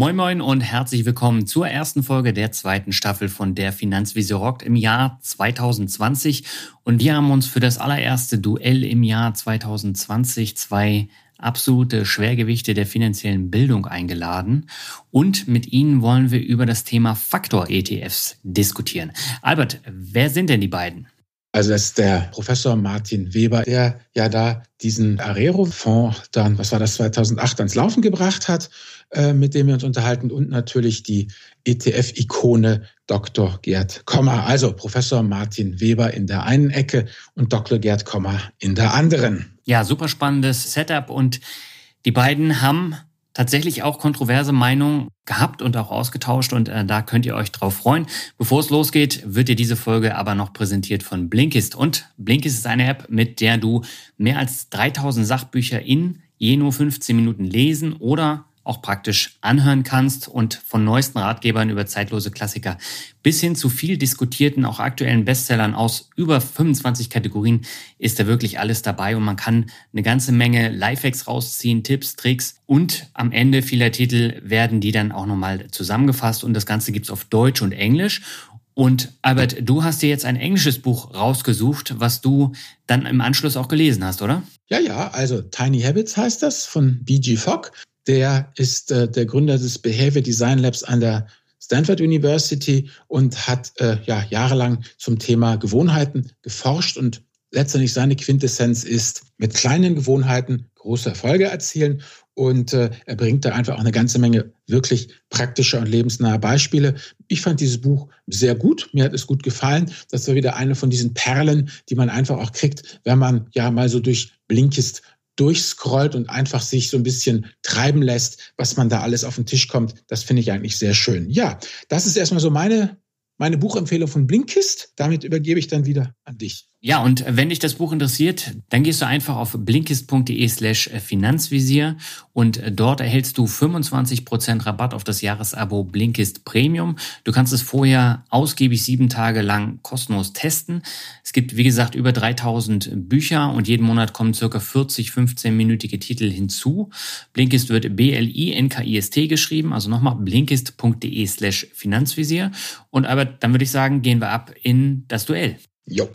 Moin Moin und herzlich willkommen zur ersten Folge der zweiten Staffel von der Finanzvisier rockt im Jahr 2020. Und wir haben uns für das allererste Duell im Jahr 2020 zwei absolute Schwergewichte der finanziellen Bildung eingeladen. Und mit ihnen wollen wir über das Thema Faktor-ETFs diskutieren. Albert, wer sind denn die beiden? Also das ist der Professor Martin Weber, der ja da diesen Arero-Fonds dann, was war das, 2008 ans Laufen gebracht hat, äh, mit dem wir uns unterhalten und natürlich die ETF-Ikone Dr. Gerd Kommer. Also Professor Martin Weber in der einen Ecke und Dr. Gerd Kommer in der anderen. Ja, super spannendes Setup und die beiden haben tatsächlich auch kontroverse Meinungen gehabt und auch ausgetauscht und äh, da könnt ihr euch drauf freuen. Bevor es losgeht, wird dir diese Folge aber noch präsentiert von Blinkist und Blinkist ist eine App, mit der du mehr als 3000 Sachbücher in je nur 15 Minuten lesen oder auch praktisch anhören kannst und von neuesten Ratgebern über zeitlose Klassiker bis hin zu viel diskutierten, auch aktuellen Bestsellern aus über 25 Kategorien ist da wirklich alles dabei und man kann eine ganze Menge Lifehacks rausziehen, Tipps, Tricks und am Ende vieler Titel werden die dann auch nochmal zusammengefasst und das Ganze gibt's auf Deutsch und Englisch und Albert, du hast dir jetzt ein englisches Buch rausgesucht, was du dann im Anschluss auch gelesen hast, oder? Ja, ja, also Tiny Habits heißt das von B.G. Fogg. Der ist äh, der Gründer des Behavior Design Labs an der Stanford University und hat äh, ja jahrelang zum Thema Gewohnheiten geforscht und letztendlich seine Quintessenz ist, mit kleinen Gewohnheiten große Erfolge erzielen. Und äh, er bringt da einfach auch eine ganze Menge wirklich praktischer und lebensnaher Beispiele. Ich fand dieses Buch sehr gut. Mir hat es gut gefallen. Das war wieder eine von diesen Perlen, die man einfach auch kriegt, wenn man ja mal so durch Blinkist durchscrollt und einfach sich so ein bisschen treiben lässt, was man da alles auf den Tisch kommt. Das finde ich eigentlich sehr schön. Ja, das ist erstmal so meine, meine Buchempfehlung von Blinkist. Damit übergebe ich dann wieder an dich. Ja, und wenn dich das Buch interessiert, dann gehst du einfach auf blinkist.de slash Finanzvisier und dort erhältst du 25% Rabatt auf das Jahresabo Blinkist Premium. Du kannst es vorher ausgiebig sieben Tage lang kostenlos testen. Es gibt, wie gesagt, über 3000 Bücher und jeden Monat kommen circa 40 15-minütige Titel hinzu. Blinkist wird B-L-I-N-K-I-S-T geschrieben, also nochmal blinkist.de slash Finanzvisier. Und dann würde ich sagen, gehen wir ab in das Duell. Jo.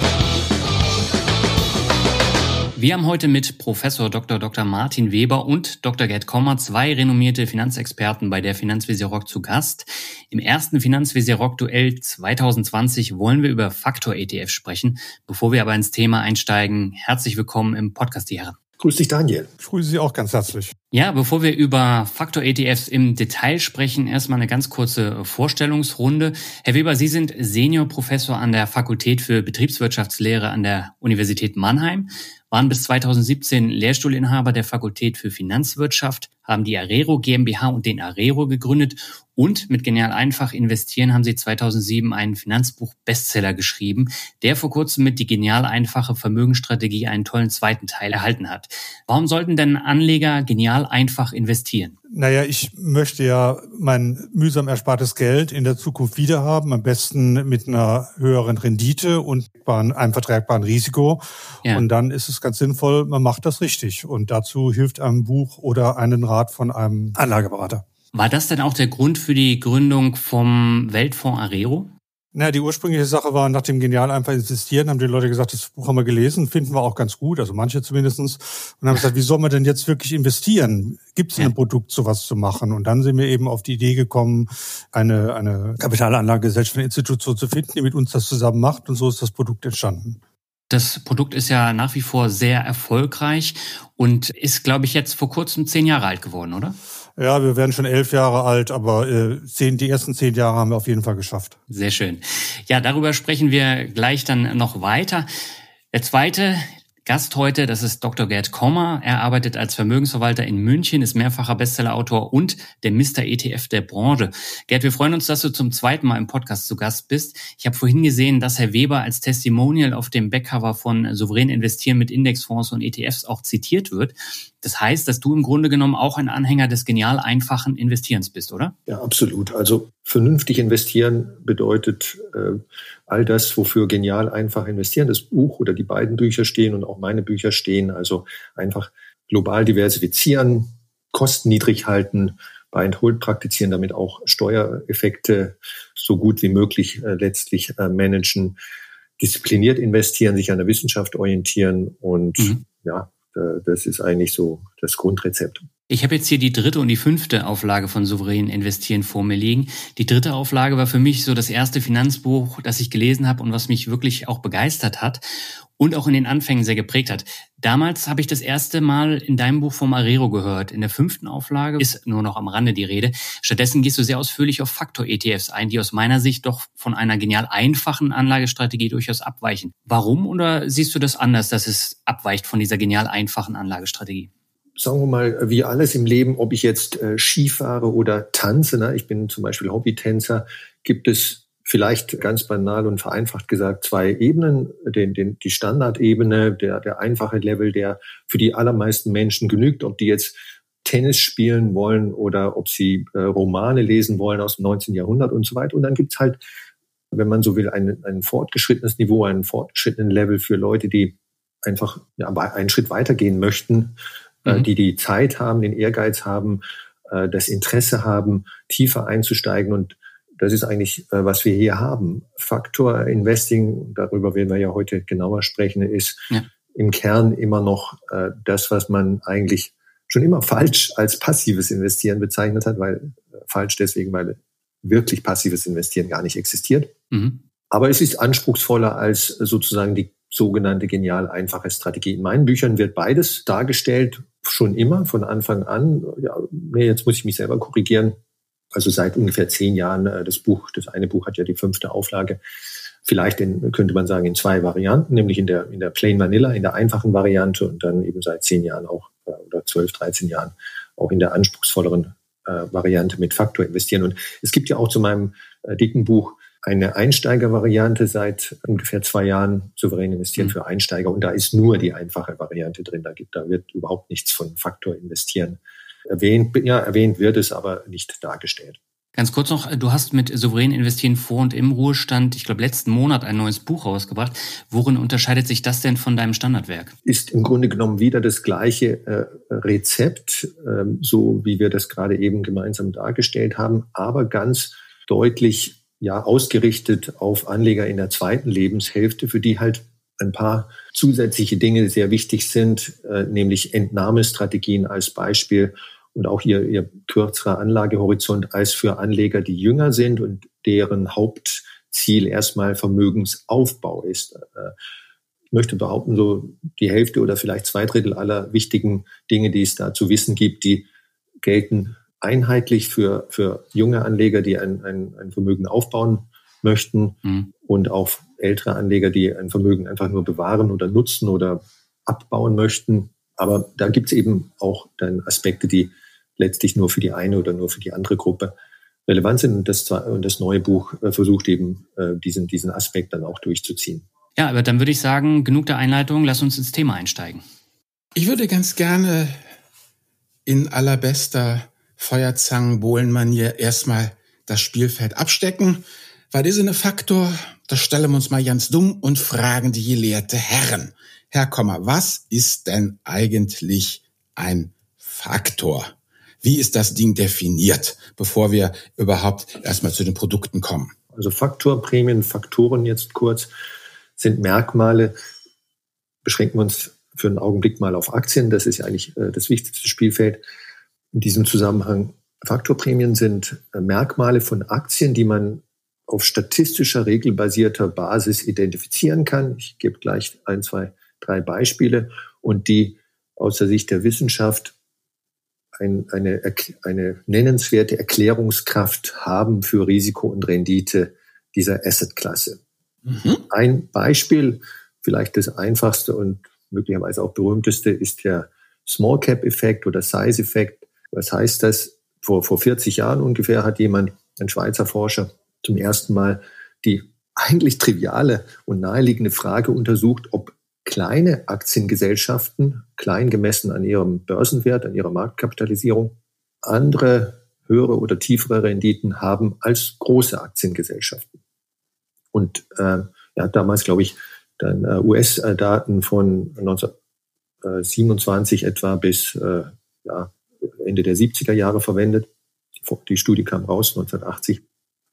Wir haben heute mit Professor Dr. Dr. Martin Weber und Dr. Gerd Kommer zwei renommierte Finanzexperten bei der Finanzvisier Rock zu Gast. Im ersten Finanzvisier Rock Duell 2020 wollen wir über Faktor ETF sprechen. Bevor wir aber ins Thema einsteigen, herzlich willkommen im Podcast, die Herren. Grüß dich, Daniel. Ich grüße Sie auch ganz herzlich. Ja, bevor wir über Faktor-ETFs im Detail sprechen, erstmal eine ganz kurze Vorstellungsrunde. Herr Weber, Sie sind Seniorprofessor an der Fakultät für Betriebswirtschaftslehre an der Universität Mannheim, waren bis 2017 Lehrstuhlinhaber der Fakultät für Finanzwirtschaft, haben die Arero GmbH und den Arero gegründet und mit Genial Einfach investieren haben sie 2007 einen Finanzbuch-Bestseller geschrieben, der vor kurzem mit die Genial Einfache Vermögensstrategie einen tollen zweiten Teil erhalten hat. Warum sollten denn Anleger genial einfach investieren? Naja, ich möchte ja mein mühsam erspartes Geld in der Zukunft wiederhaben, am besten mit einer höheren Rendite und einem vertragbaren Risiko. Ja. Und dann ist es ganz sinnvoll, man macht das richtig. Und dazu hilft einem Buch oder einen Rat von einem Anlageberater. War das denn auch der Grund für die Gründung vom Weltfonds Arero? Na, die ursprüngliche Sache war, nach dem Genial einfach insistieren, haben die Leute gesagt, das Buch haben wir gelesen, finden wir auch ganz gut, also manche zumindestens, und haben gesagt, wie soll man denn jetzt wirklich investieren? Gibt es ja. ein Produkt, sowas zu machen? Und dann sind wir eben auf die Idee gekommen, eine, eine Kapitalanlagegesellschaft, eine Institution zu finden, die mit uns das zusammen macht, und so ist das Produkt entstanden. Das Produkt ist ja nach wie vor sehr erfolgreich und ist, glaube ich, jetzt vor kurzem zehn Jahre alt geworden, oder? Ja, wir werden schon elf Jahre alt, aber äh, zehn, die ersten zehn Jahre haben wir auf jeden Fall geschafft. Sehr schön. Ja, darüber sprechen wir gleich dann noch weiter. Der zweite Gast heute, das ist Dr. Gerd Kommer. Er arbeitet als Vermögensverwalter in München, ist mehrfacher Bestsellerautor und der Mr. ETF der Branche. Gerd, wir freuen uns, dass du zum zweiten Mal im Podcast zu Gast bist. Ich habe vorhin gesehen, dass Herr Weber als Testimonial auf dem Backcover von Souverän investieren mit Indexfonds und ETFs auch zitiert wird. Das heißt, dass du im Grunde genommen auch ein Anhänger des genial einfachen Investierens bist, oder? Ja, absolut. Also vernünftig investieren bedeutet äh, all das, wofür genial einfach investieren, das Buch oder die beiden Bücher stehen und auch meine Bücher stehen. Also einfach global diversifizieren, Kosten niedrig halten, Buy and Hold praktizieren, damit auch Steuereffekte so gut wie möglich äh, letztlich äh, managen, diszipliniert investieren, sich an der Wissenschaft orientieren und mhm. ja, das ist eigentlich so das Grundrezept. Ich habe jetzt hier die dritte und die fünfte Auflage von Souverän investieren vor mir liegen. Die dritte Auflage war für mich so das erste Finanzbuch, das ich gelesen habe und was mich wirklich auch begeistert hat und auch in den Anfängen sehr geprägt hat. Damals habe ich das erste Mal in deinem Buch vom Arero gehört. In der fünften Auflage ist nur noch am Rande die Rede. Stattdessen gehst du sehr ausführlich auf Faktor-ETFs ein, die aus meiner Sicht doch von einer genial einfachen Anlagestrategie durchaus abweichen. Warum oder siehst du das anders, dass es abweicht von dieser genial einfachen Anlagestrategie? sagen wir mal, wie alles im Leben, ob ich jetzt äh, Ski fahre oder tanze, ne? ich bin zum Beispiel Hobbytänzer, gibt es vielleicht ganz banal und vereinfacht gesagt zwei Ebenen. Den, den, die Standardebene, der, der einfache Level, der für die allermeisten Menschen genügt, ob die jetzt Tennis spielen wollen oder ob sie äh, Romane lesen wollen aus dem 19. Jahrhundert und so weiter. Und dann gibt's halt, wenn man so will, ein, ein fortgeschrittenes Niveau, einen fortgeschrittenen Level für Leute, die einfach ja, einen Schritt weitergehen möchten äh, mhm. die die Zeit haben, den Ehrgeiz haben, äh, das Interesse haben, tiefer einzusteigen. Und das ist eigentlich, äh, was wir hier haben. Faktor Investing, darüber werden wir ja heute genauer sprechen, ist ja. im Kern immer noch das, was man eigentlich schon immer falsch als passives Investieren bezeichnet hat, weil falsch deswegen, weil wirklich passives Investieren gar nicht existiert. Mhm. Aber es ist anspruchsvoller als sozusagen die sogenannte genial einfache Strategie. In meinen Büchern wird beides dargestellt schon immer von Anfang an. Ja, nee, jetzt muss ich mich selber korrigieren. Also seit ungefähr zehn Jahren äh, das Buch, das eine Buch hat ja die fünfte Auflage. Vielleicht in, könnte man sagen in zwei Varianten, nämlich in der in der Plain Vanilla, in der einfachen Variante und dann eben seit zehn Jahren auch äh, oder zwölf, dreizehn Jahren auch in der anspruchsvolleren äh, Variante mit Faktor investieren. Und es gibt ja auch zu meinem äh, dicken Buch eine Einsteigervariante seit ungefähr zwei Jahren souverän investieren mhm. für Einsteiger und da ist nur die einfache Variante drin. Da gibt, da wird überhaupt nichts von Faktor investieren erwähnt. Ja, erwähnt wird es, aber nicht dargestellt. Ganz kurz noch, du hast mit Souverän investieren vor und im Ruhestand, ich glaube, letzten Monat ein neues Buch rausgebracht. Worin unterscheidet sich das denn von deinem Standardwerk? Ist im Grunde genommen wieder das gleiche äh, Rezept, äh, so wie wir das gerade eben gemeinsam dargestellt haben, aber ganz deutlich ja ausgerichtet auf Anleger in der zweiten Lebenshälfte, für die halt ein paar zusätzliche Dinge sehr wichtig sind, äh, nämlich Entnahmestrategien als Beispiel und auch ihr, ihr kürzerer Anlagehorizont als für Anleger, die jünger sind und deren Hauptziel erstmal Vermögensaufbau ist. Äh, ich möchte behaupten, so die Hälfte oder vielleicht zwei Drittel aller wichtigen Dinge, die es da zu wissen gibt, die gelten einheitlich für, für junge Anleger, die ein, ein, ein Vermögen aufbauen möchten mhm. und auch ältere Anleger, die ein Vermögen einfach nur bewahren oder nutzen oder abbauen möchten. Aber da gibt es eben auch dann Aspekte, die letztlich nur für die eine oder nur für die andere Gruppe relevant sind. Und das, und das neue Buch äh, versucht eben äh, diesen, diesen Aspekt dann auch durchzuziehen. Ja, aber dann würde ich sagen, genug der Einleitung, lass uns ins Thema einsteigen. Ich würde ganz gerne in allerbester Feuerzangenbohlenmanier erstmal das Spielfeld abstecken. Weil das ist ein Faktor, da stellen wir uns mal ganz dumm und fragen die gelehrte Herren. Herr Komma, was ist denn eigentlich ein Faktor? Wie ist das Ding definiert, bevor wir überhaupt erstmal zu den Produkten kommen? Also Faktorprämien, Faktoren jetzt kurz, sind Merkmale, beschränken wir uns für einen Augenblick mal auf Aktien, das ist ja eigentlich äh, das wichtigste Spielfeld in diesem Zusammenhang. Faktorprämien sind äh, Merkmale von Aktien, die man auf statistischer, regelbasierter Basis identifizieren kann. Ich gebe gleich ein, zwei, drei Beispiele und die aus der Sicht der Wissenschaft ein, eine, eine nennenswerte Erklärungskraft haben für Risiko und Rendite dieser Assetklasse. Mhm. Ein Beispiel, vielleicht das einfachste und möglicherweise auch berühmteste, ist der Small Cap Effekt oder Size Effekt. Was heißt das? Vor, vor 40 Jahren ungefähr hat jemand, ein Schweizer Forscher, zum ersten Mal die eigentlich triviale und naheliegende Frage untersucht, ob kleine Aktiengesellschaften, klein gemessen an ihrem Börsenwert, an ihrer Marktkapitalisierung, andere höhere oder tiefere Renditen haben als große Aktiengesellschaften. Und äh, hat damals, glaube ich, dann äh, US-Daten von 1927 etwa bis äh, ja, Ende der 70er Jahre verwendet. Die Studie kam raus 1980.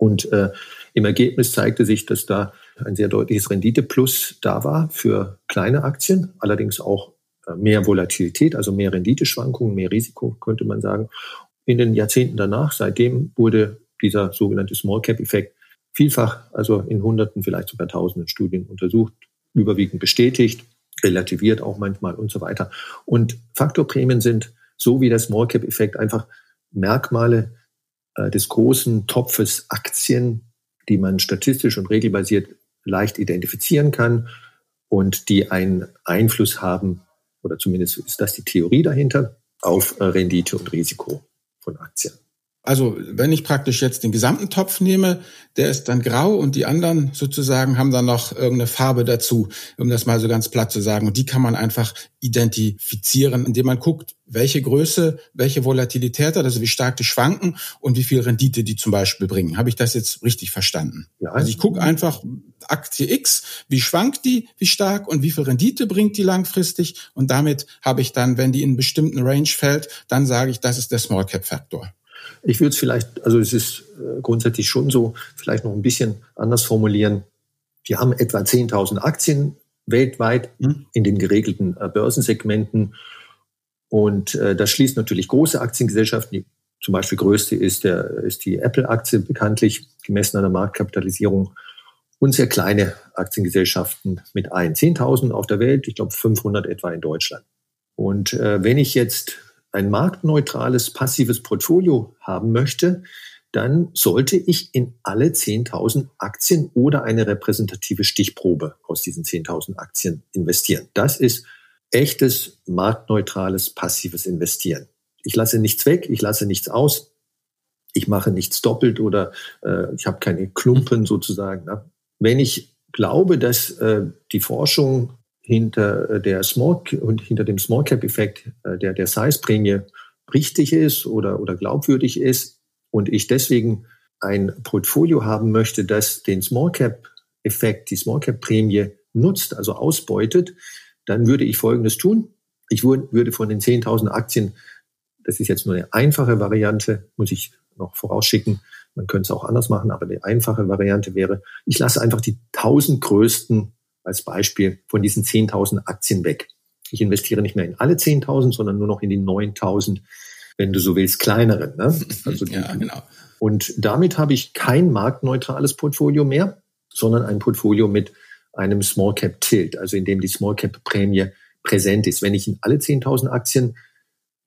Und äh, im Ergebnis zeigte sich, dass da ein sehr deutliches Rendite-Plus da war für kleine Aktien, allerdings auch äh, mehr Volatilität, also mehr Renditeschwankungen, mehr Risiko, könnte man sagen. In den Jahrzehnten danach, seitdem wurde dieser sogenannte Small Cap-Effekt vielfach, also in Hunderten, vielleicht sogar Tausenden Studien untersucht, überwiegend bestätigt, relativiert auch manchmal und so weiter. Und Faktorprämien sind so wie der Small Cap-Effekt einfach Merkmale äh, des großen Topfes Aktien, die man statistisch und regelbasiert leicht identifizieren kann und die einen Einfluss haben, oder zumindest ist das die Theorie dahinter, auf äh, Rendite und Risiko von Aktien. Also wenn ich praktisch jetzt den gesamten Topf nehme, der ist dann grau und die anderen sozusagen haben dann noch irgendeine Farbe dazu, um das mal so ganz platt zu sagen. Und die kann man einfach identifizieren, indem man guckt, welche Größe, welche Volatilität hat, also wie stark die schwanken und wie viel Rendite die zum Beispiel bringen. Habe ich das jetzt richtig verstanden? Ja. Also ich gucke einfach Aktie X, wie schwankt die, wie stark und wie viel Rendite bringt die langfristig und damit habe ich dann, wenn die in einen bestimmten Range fällt, dann sage ich, das ist der Small Cap Faktor. Ich würde es vielleicht, also es ist äh, grundsätzlich schon so, vielleicht noch ein bisschen anders formulieren. Wir haben etwa 10.000 Aktien weltweit mhm. in den geregelten äh, Börsensegmenten. Und äh, das schließt natürlich große Aktiengesellschaften. Die zum Beispiel größte ist, der, ist die Apple-Aktie bekanntlich, gemessen an der Marktkapitalisierung. Und sehr kleine Aktiengesellschaften mit ein. 10.000 auf der Welt, ich glaube 500 etwa in Deutschland. Und äh, wenn ich jetzt ein marktneutrales passives Portfolio haben möchte, dann sollte ich in alle 10.000 Aktien oder eine repräsentative Stichprobe aus diesen 10.000 Aktien investieren. Das ist echtes marktneutrales passives Investieren. Ich lasse nichts weg, ich lasse nichts aus, ich mache nichts doppelt oder äh, ich habe keine Klumpen sozusagen. Ne? Wenn ich glaube, dass äh, die Forschung hinter äh, der Small und hinter dem Small Cap Effekt äh, der der Size Prämie richtig ist oder oder glaubwürdig ist und ich deswegen ein Portfolio haben möchte, das den Small Cap Effekt, die Small Cap Prämie nutzt, also ausbeutet, dann würde ich Folgendes tun. Ich würde von den 10.000 Aktien, das ist jetzt nur eine einfache Variante, muss ich noch vorausschicken, man könnte es auch anders machen, aber die einfache Variante wäre, ich lasse einfach die 1000 größten als Beispiel von diesen 10.000 Aktien weg. Ich investiere nicht mehr in alle 10.000, sondern nur noch in die 9.000, wenn du so willst, kleineren. Ne? Also die, ja, genau. Und damit habe ich kein marktneutrales Portfolio mehr, sondern ein Portfolio mit einem Small Cap Tilt, also in dem die Small Cap Prämie präsent ist. Wenn ich in alle 10.000 Aktien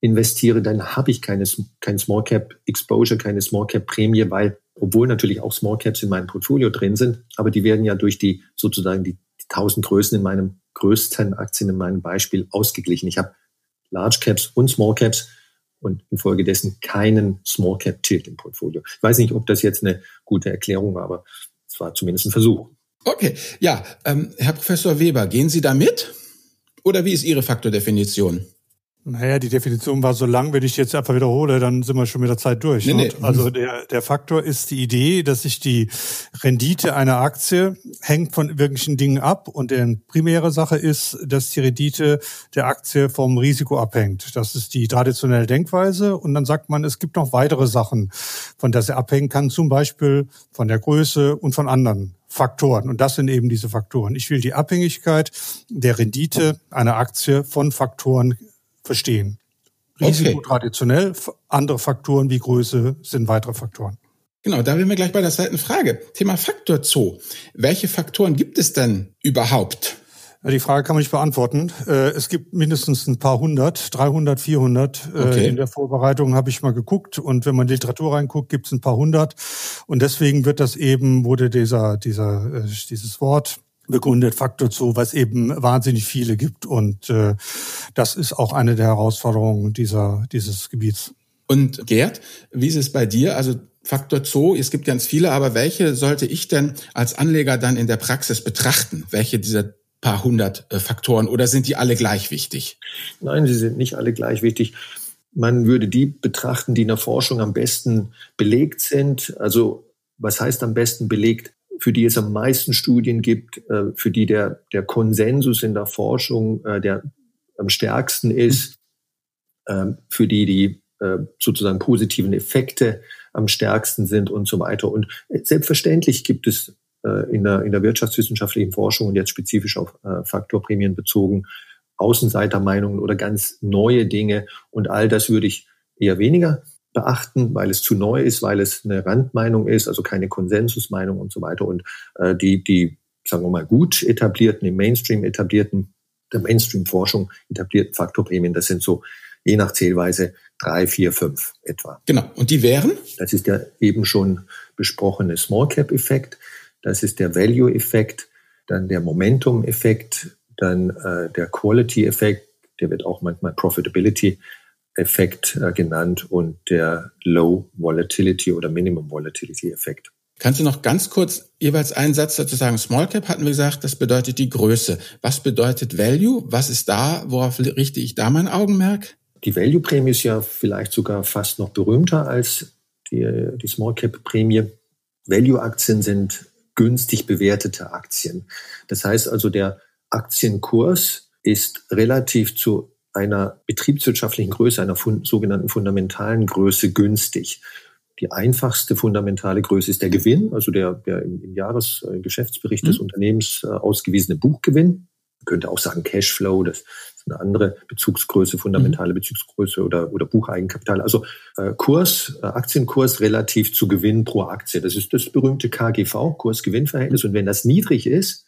investiere, dann habe ich keine, kein Small Cap Exposure, keine Small Cap Prämie, weil obwohl natürlich auch Small Caps in meinem Portfolio drin sind, aber die werden ja durch die sozusagen die 1000 Größen in meinem größten Aktien in meinem Beispiel ausgeglichen. Ich habe Large Caps und Small Caps und infolgedessen keinen Small Cap Tilt im Portfolio. Ich weiß nicht, ob das jetzt eine gute Erklärung war, aber es war zumindest ein Versuch. Okay, ja, ähm, Herr Professor Weber, gehen Sie da mit? Oder wie ist Ihre Faktordefinition? Naja, die Definition war so lang, wenn ich jetzt einfach wiederhole, dann sind wir schon mit der Zeit durch. Nee, nee. Also der, der Faktor ist die Idee, dass sich die Rendite einer Aktie hängt von irgendwelchen Dingen ab und die primäre Sache ist, dass die Rendite der Aktie vom Risiko abhängt. Das ist die traditionelle Denkweise und dann sagt man, es gibt noch weitere Sachen, von der sie abhängen kann, zum Beispiel von der Größe und von anderen Faktoren. Und das sind eben diese Faktoren. Ich will die Abhängigkeit der Rendite einer Aktie von Faktoren verstehen. Risiko okay. traditionell, andere Faktoren wie Größe sind weitere Faktoren. Genau, da sind wir gleich bei der zweiten Frage. Thema Faktor Zoo. Welche Faktoren gibt es denn überhaupt? Ja, die Frage kann man nicht beantworten. Äh, es gibt mindestens ein paar hundert, 300, 400. Äh, okay. In der Vorbereitung habe ich mal geguckt und wenn man Literatur reinguckt, gibt es ein paar hundert. Und deswegen wird das eben, wurde dieser, dieser, äh, dieses Wort begründet Faktor zu, was eben wahnsinnig viele gibt. Und äh, das ist auch eine der Herausforderungen dieser, dieses Gebiets. Und Gerd, wie ist es bei dir? Also Faktor Zoo, es gibt ganz viele, aber welche sollte ich denn als Anleger dann in der Praxis betrachten? Welche dieser paar hundert äh, Faktoren oder sind die alle gleich wichtig? Nein, sie sind nicht alle gleich wichtig. Man würde die betrachten, die in der Forschung am besten belegt sind. Also was heißt am besten belegt? Für die es am meisten Studien gibt, äh, für die der, der Konsensus in der Forschung äh, der am stärksten ist, ähm, für die die äh, sozusagen positiven Effekte am stärksten sind und so weiter. Und selbstverständlich gibt es äh, in, der, in der wirtschaftswissenschaftlichen Forschung und jetzt spezifisch auf äh, Faktorprämien bezogen Außenseitermeinungen oder ganz neue Dinge. Und all das würde ich eher weniger beachten, weil es zu neu ist, weil es eine Randmeinung ist, also keine Konsensusmeinung und so weiter. Und äh, die, die, sagen wir mal, gut etablierten, im Mainstream etablierten, der Mainstream-Forschung etablierten Faktorprämien, das sind so je nach Zählweise drei, vier, fünf etwa. Genau. Und die wären? Das ist der eben schon besprochene Small Cap Effekt. Das ist der Value Effekt, dann der Momentum Effekt, dann äh, der Quality Effekt, der wird auch manchmal Profitability Effekt äh, genannt und der Low Volatility oder Minimum Volatility Effekt. Kannst du noch ganz kurz jeweils einen Satz dazu sagen? Small Cap hatten wir gesagt, das bedeutet die Größe. Was bedeutet Value? Was ist da? Worauf richte ich da mein Augenmerk? Die Value-Prämie ist ja vielleicht sogar fast noch berühmter als die, die Small Cap-Prämie. Value-Aktien sind günstig bewertete Aktien. Das heißt also, der Aktienkurs ist relativ zu einer betriebswirtschaftlichen Größe, einer sogenannten fundamentalen Größe günstig. Die einfachste fundamentale Größe ist der Gewinn, also der, der im, im Jahresgeschäftsbericht mhm. des Unternehmens äh, ausgewiesene Buchgewinn. Man könnte auch sagen Cashflow, das ist eine andere Bezugsgröße, fundamentale mhm. Bezugsgröße oder, oder Bucheigenkapital. Also äh, Kurs, äh, Aktienkurs relativ zu Gewinn pro Aktie. Das ist das berühmte KGV, Kurs-Gewinn-Verhältnis. Und wenn das niedrig ist,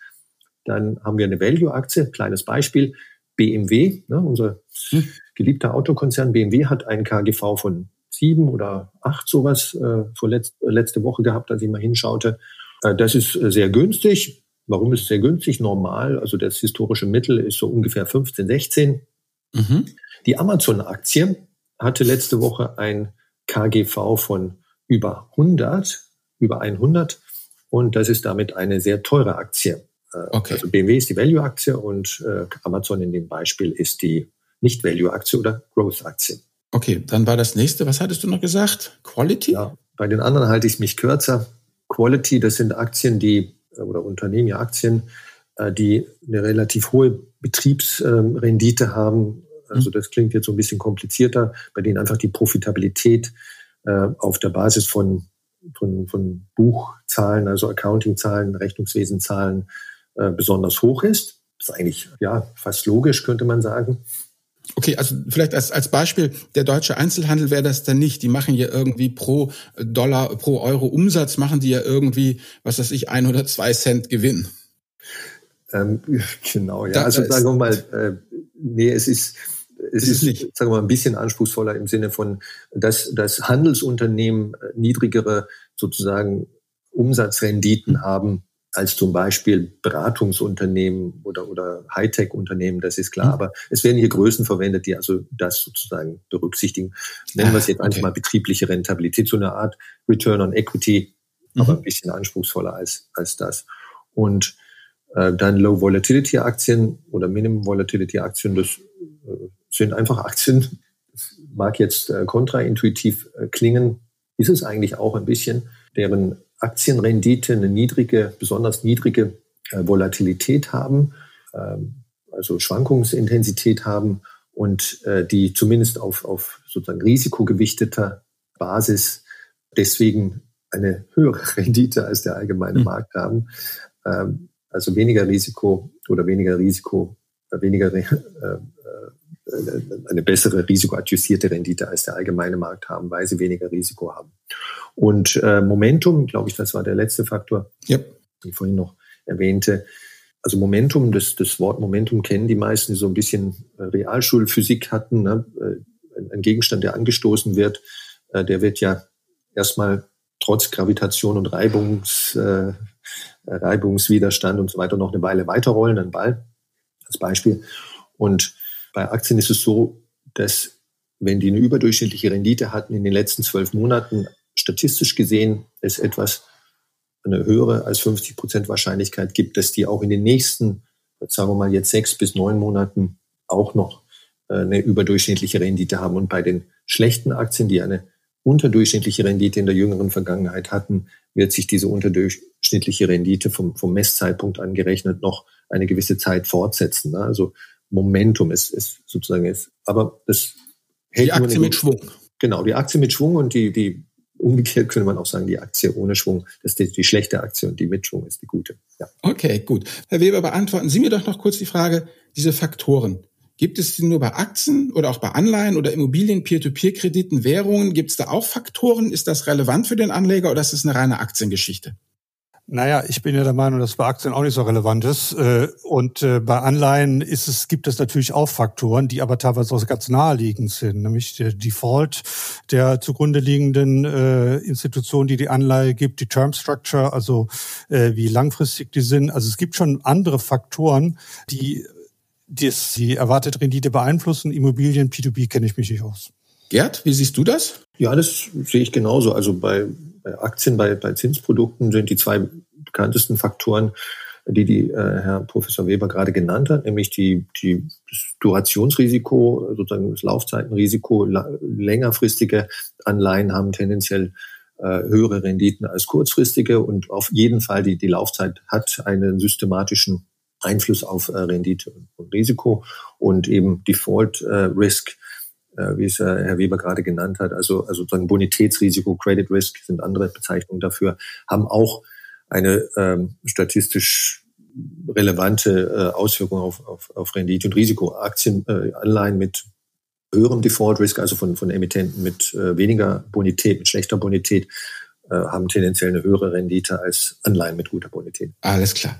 dann haben wir eine Value-Aktie. Kleines Beispiel. BMW, ne, unser hm. geliebter Autokonzern BMW hat einen KGV von sieben oder acht sowas äh, vor letzt, letzte Woche gehabt, als ich mal hinschaute. Äh, das ist äh, sehr günstig. Warum ist es sehr günstig? Normal, also das historische Mittel ist so ungefähr 15, 16. Mhm. Die Amazon-Aktie hatte letzte Woche ein KGV von über 100, über 100 und das ist damit eine sehr teure Aktie. Äh, okay. Also BMW ist die Value-Aktie und äh, Amazon in dem Beispiel ist die Nicht-Value-Aktie oder Growth-Aktie. Okay, dann war das nächste. Was hattest du noch gesagt? Quality? Ja, bei den anderen halte ich mich kürzer. Quality, das sind Aktien, die äh, oder Unternehmen, ja Aktien, die eine relativ hohe Betriebsrendite haben. Also mhm. das klingt jetzt so ein bisschen komplizierter, bei denen einfach die Profitabilität auf der Basis von, von, von Buchzahlen, also Accountingzahlen, Rechnungswesenzahlen äh, besonders hoch ist. Das ist eigentlich ja fast logisch, könnte man sagen. Okay, also vielleicht als, als Beispiel, der deutsche Einzelhandel wäre das dann nicht. Die machen ja irgendwie pro Dollar, pro Euro Umsatz, machen die ja irgendwie, was weiß ich, ein oder zwei Cent Gewinn. Ähm, genau, ja. Da, also sagen wir mal, äh, nee, es ist, es ist, ist nicht. sagen wir mal, ein bisschen anspruchsvoller im Sinne von, dass dass Handelsunternehmen äh, niedrigere sozusagen Umsatzrenditen haben als zum Beispiel Beratungsunternehmen oder, oder Hightech-Unternehmen, das ist klar. Mhm. Aber es werden hier Größen verwendet, die also das sozusagen berücksichtigen. Nennen wir es jetzt okay. einfach mal betriebliche Rentabilität, so eine Art Return on Equity, mhm. aber ein bisschen anspruchsvoller als, als das. Und äh, dann Low Volatility Aktien oder Minimum Volatility Aktien, das äh, sind einfach Aktien, das mag jetzt äh, kontraintuitiv äh, klingen, ist es eigentlich auch ein bisschen, deren Aktienrendite eine niedrige, besonders niedrige äh, Volatilität haben, ähm, also Schwankungsintensität haben und äh, die zumindest auf, auf sozusagen risikogewichteter Basis deswegen eine höhere Rendite als der allgemeine mhm. Markt haben. Ähm, also weniger Risiko oder weniger Risiko, äh, weniger eine bessere risikoadjustierte Rendite als der allgemeine Markt haben, weil sie weniger Risiko haben. Und äh, Momentum, glaube ich, das war der letzte Faktor, yep. den ich vorhin noch erwähnte. Also Momentum, das, das Wort Momentum kennen die meisten, die so ein bisschen äh, Realschulphysik hatten. Ne? Äh, ein Gegenstand, der angestoßen wird, äh, der wird ja erstmal trotz Gravitation und Reibungs, äh, Reibungswiderstand und so weiter noch eine Weile weiterrollen, ein Ball als Beispiel. Und bei Aktien ist es so, dass wenn die eine überdurchschnittliche Rendite hatten in den letzten zwölf Monaten, statistisch gesehen es etwas eine höhere als 50 Prozent Wahrscheinlichkeit gibt, dass die auch in den nächsten, sagen wir mal jetzt sechs bis neun Monaten auch noch äh, eine überdurchschnittliche Rendite haben. Und bei den schlechten Aktien, die eine unterdurchschnittliche Rendite in der jüngeren Vergangenheit hatten, wird sich diese unterdurchschnittliche Rendite vom, vom Messzeitpunkt angerechnet noch eine gewisse Zeit fortsetzen. Ne? Also Momentum ist, ist sozusagen ist. Aber das hält die Aktie mit Schwung. Genau, die Aktie mit Schwung und die, die umgekehrt könnte man auch sagen, die Aktie ohne Schwung, das ist die, die schlechte Aktie und die mit Schwung ist die gute. Ja. Okay, gut. Herr Weber, beantworten Sie mir doch noch kurz die Frage, diese Faktoren. Gibt es die nur bei Aktien oder auch bei Anleihen oder Immobilien, Peer-to-Peer-Krediten, Währungen? Gibt es da auch Faktoren? Ist das relevant für den Anleger oder ist das eine reine Aktiengeschichte? Naja, ich bin ja der Meinung, dass bei Aktien auch nicht so relevant ist. Äh, und äh, bei Anleihen ist es, gibt es natürlich auch Faktoren, die aber teilweise auch ganz naheliegend sind, nämlich der Default der zugrunde liegenden äh, Institution, die die Anleihe gibt, die Term Structure, also wie langfristig die sind. Also es gibt schon andere Faktoren, die die erwartete Rendite beeinflussen. Immobilien, P2P kenne ich mich nicht aus. Gerd, wie siehst du das? Ja, das sehe ich genauso. Also bei Aktien, bei, bei Zinsprodukten sind die zwei bekanntesten Faktoren, die die äh, Herr Professor Weber gerade genannt hat, nämlich die, die Durationsrisiko, sozusagen das Laufzeitenrisiko. Längerfristige Anleihen haben tendenziell äh, höhere Renditen als kurzfristige und auf jeden Fall die, die Laufzeit hat einen systematischen Einfluss auf äh, Rendite und Risiko und eben Default äh, Risk äh, wie es Herr Weber gerade genannt hat, also, also sozusagen Bonitätsrisiko, Credit Risk sind andere Bezeichnungen dafür, haben auch eine ähm, statistisch relevante äh, Auswirkung auf, auf, auf Rendite und Risiko. Aktien, äh, Anleihen mit höherem Default Risk, also von, von Emittenten mit äh, weniger Bonität, mit schlechter Bonität, äh, haben tendenziell eine höhere Rendite als Anleihen mit guter Bonität. Alles klar.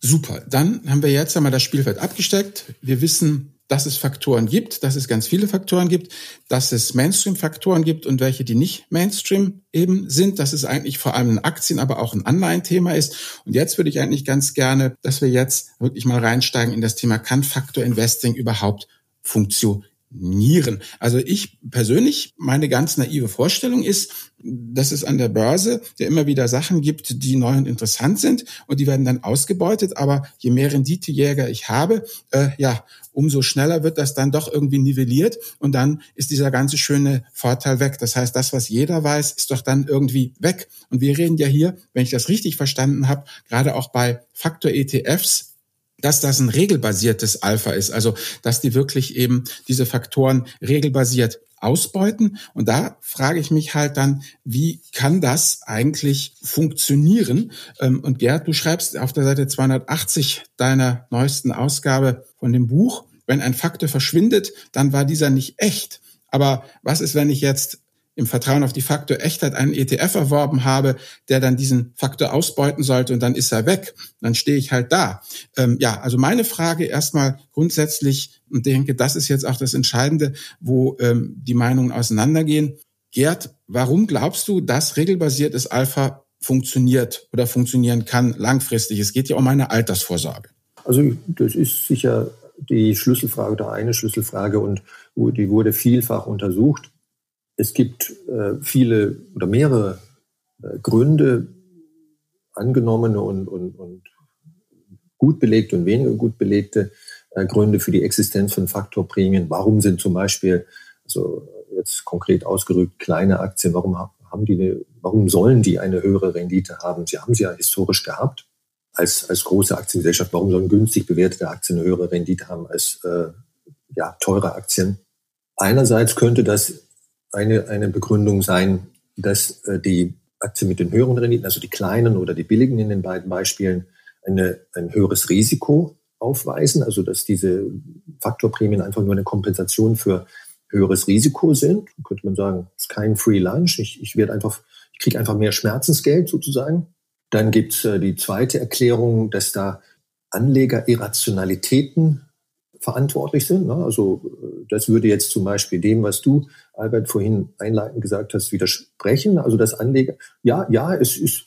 Super. Dann haben wir jetzt einmal das Spielfeld abgesteckt. Wir wissen, dass es Faktoren gibt, dass es ganz viele Faktoren gibt, dass es Mainstream-Faktoren gibt und welche, die nicht Mainstream eben sind, dass es eigentlich vor allem ein Aktien, aber auch ein Anleihenthema ist. Und jetzt würde ich eigentlich ganz gerne, dass wir jetzt wirklich mal reinsteigen in das Thema, kann Faktor Investing überhaupt funktionieren? Nieren. Also ich persönlich, meine ganz naive Vorstellung ist, dass es an der Börse ja immer wieder Sachen gibt, die neu und interessant sind und die werden dann ausgebeutet. Aber je mehr Renditejäger ich habe, äh, ja, umso schneller wird das dann doch irgendwie nivelliert und dann ist dieser ganze schöne Vorteil weg. Das heißt, das, was jeder weiß, ist doch dann irgendwie weg. Und wir reden ja hier, wenn ich das richtig verstanden habe, gerade auch bei Faktor-ETFs dass das ein regelbasiertes Alpha ist, also dass die wirklich eben diese Faktoren regelbasiert ausbeuten. Und da frage ich mich halt dann, wie kann das eigentlich funktionieren? Ähm, und Gerd, du schreibst auf der Seite 280 deiner neuesten Ausgabe von dem Buch, wenn ein Faktor verschwindet, dann war dieser nicht echt. Aber was ist, wenn ich jetzt im Vertrauen auf die Faktor Echtheit einen ETF erworben habe, der dann diesen Faktor ausbeuten sollte und dann ist er weg. Dann stehe ich halt da. Ähm, ja, also meine Frage erstmal grundsätzlich und denke, das ist jetzt auch das Entscheidende, wo ähm, die Meinungen auseinandergehen. Gerd, warum glaubst du, dass regelbasiertes Alpha funktioniert oder funktionieren kann langfristig? Es geht ja um eine Altersvorsorge. Also das ist sicher die Schlüsselfrage oder eine Schlüsselfrage und die wurde vielfach untersucht es gibt äh, viele oder mehrere äh, Gründe, angenommene und, und, und gut belegte und weniger gut belegte äh, Gründe für die Existenz von Faktorprämien. Warum sind zum Beispiel, also jetzt konkret ausgerückt, kleine Aktien, warum haben die eine, warum sollen die eine höhere Rendite haben? Sie haben sie ja historisch gehabt als, als große Aktiengesellschaft. Warum sollen günstig bewertete Aktien eine höhere Rendite haben als äh, ja, teure Aktien? Einerseits könnte das eine, eine Begründung sein, dass äh, die Aktien mit den höheren Renditen, also die kleinen oder die billigen in den beiden Beispielen, eine, ein höheres Risiko aufweisen, also dass diese Faktorprämien einfach nur eine Kompensation für höheres Risiko sind. Da könnte man sagen, es ist kein Free Lunch, ich, ich einfach, ich kriege einfach mehr Schmerzensgeld sozusagen. Dann gibt es äh, die zweite Erklärung, dass da Anleger Irrationalitäten verantwortlich sind. Ne? Also äh, das würde jetzt zum Beispiel dem, was du, Albert, vorhin einleitend gesagt hast, widersprechen. Also das Anleger, ja, ja, es ist,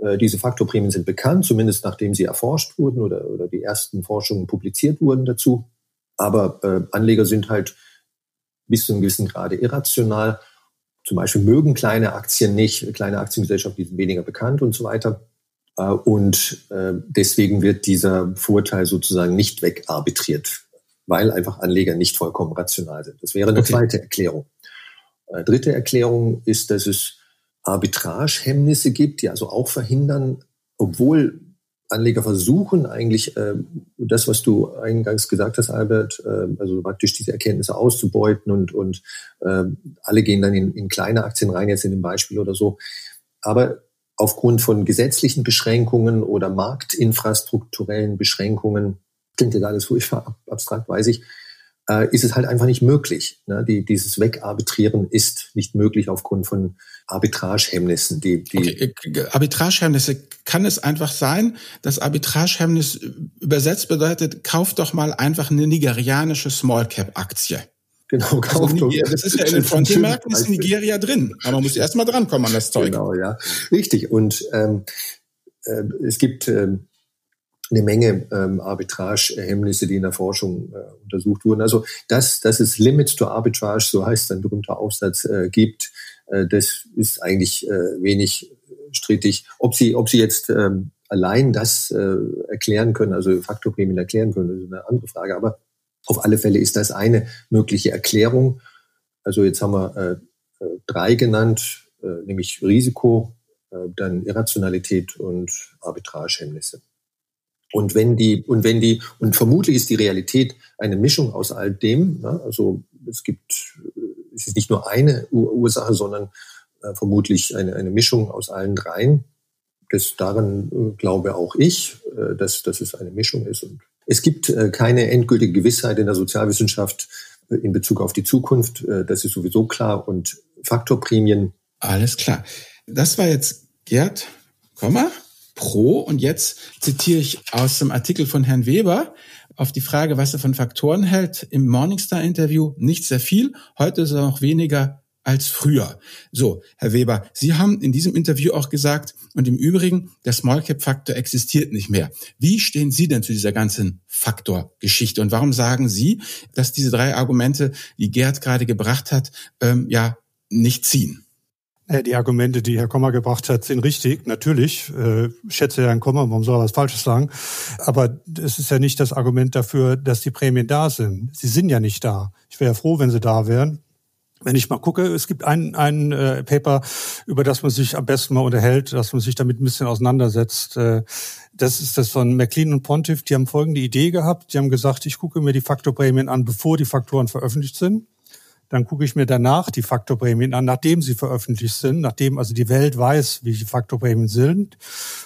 äh, diese Faktorprämien sind bekannt, zumindest nachdem sie erforscht wurden oder, oder die ersten Forschungen publiziert wurden dazu. Aber äh, Anleger sind halt bis zu einem gewissen Grade irrational. Zum Beispiel mögen kleine Aktien nicht, kleine Aktiengesellschaften, sind weniger bekannt und so weiter. Äh, und äh, deswegen wird dieser Vorteil sozusagen nicht wegarbitriert weil einfach Anleger nicht vollkommen rational sind. Das wäre eine okay. zweite Erklärung. Äh, dritte Erklärung ist, dass es Arbitragehemmnisse gibt, die also auch verhindern, obwohl Anleger versuchen eigentlich äh, das, was du eingangs gesagt hast, Albert, äh, also praktisch diese Erkenntnisse auszubeuten und, und äh, alle gehen dann in, in kleine Aktien rein, jetzt in dem Beispiel oder so. Aber aufgrund von gesetzlichen Beschränkungen oder marktinfrastrukturellen Beschränkungen, klingt ja alles furchtbar abstrakt, weiß ich, äh, ist es halt einfach nicht möglich. Ne? Die, dieses Wegarbitrieren ist nicht möglich aufgrund von Arbitragehemmnissen. Die, die okay. Äh, Arbitragehemmnisse kann es einfach sein, dass Arbitragehemmnis übersetzt bedeutet, kauf doch mal einfach eine nigerianische Small Cap Aktie. Genau, kauf also Nigeria, Das ist ja in den Frontiermärkten ist Nigeria drin, aber man muss erst mal drankommen an das Zeug. Genau, ja, richtig. Und ähm, äh, es gibt ähm, eine Menge ähm, Arbitragehemmnisse, die in der Forschung äh, untersucht wurden. Also dass, dass es Limits to Arbitrage, so heißt ein berühmter Aufsatz, äh, gibt, äh, das ist eigentlich äh, wenig strittig. Ob sie, ob sie jetzt ähm, allein das äh, erklären können, also Faktorprämien erklären können, ist eine andere Frage. Aber auf alle Fälle ist das eine mögliche Erklärung. Also jetzt haben wir äh, äh drei genannt, äh, nämlich Risiko, äh, dann Irrationalität und Arbitragehemmnisse. Und wenn die, und wenn die, und vermutlich ist die Realität eine Mischung aus all dem. Ne? Also es gibt, es ist nicht nur eine Ursache, sondern äh, vermutlich eine, eine Mischung aus allen dreien. Das daran äh, glaube auch ich, äh, dass, dass es eine Mischung ist. Und es gibt äh, keine endgültige Gewissheit in der Sozialwissenschaft äh, in Bezug auf die Zukunft. Äh, das ist sowieso klar. Und Faktorprämien. Alles klar. Das war jetzt Gerd, Komma, pro. Und jetzt zitiere ich aus dem Artikel von Herrn Weber auf die Frage, was er von Faktoren hält, im Morningstar-Interview nicht sehr viel. Heute ist er noch weniger als früher. So, Herr Weber, Sie haben in diesem Interview auch gesagt, und im Übrigen, der Small Cap Faktor existiert nicht mehr. Wie stehen Sie denn zu dieser ganzen Faktorgeschichte? Und warum sagen Sie, dass diese drei Argumente, die Gerd gerade gebracht hat, ähm, ja, nicht ziehen? Äh, die Argumente, die Herr Kommer gebracht hat, sind richtig. Natürlich, äh, schätze Herrn Kommer, warum soll er was Falsches sagen? Aber es ist ja nicht das Argument dafür, dass die Prämien da sind. Sie sind ja nicht da. Ich wäre ja froh, wenn sie da wären. Wenn ich mal gucke, es gibt ein, ein äh, Paper, über das man sich am besten mal unterhält, dass man sich damit ein bisschen auseinandersetzt. Äh, das ist das von McLean und Pontiff. Die haben folgende Idee gehabt. Die haben gesagt, ich gucke mir die Faktorprämien an, bevor die Faktoren veröffentlicht sind. Dann gucke ich mir danach die Faktorprämien an, nachdem sie veröffentlicht sind, nachdem also die Welt weiß, wie die Faktorprämien sind.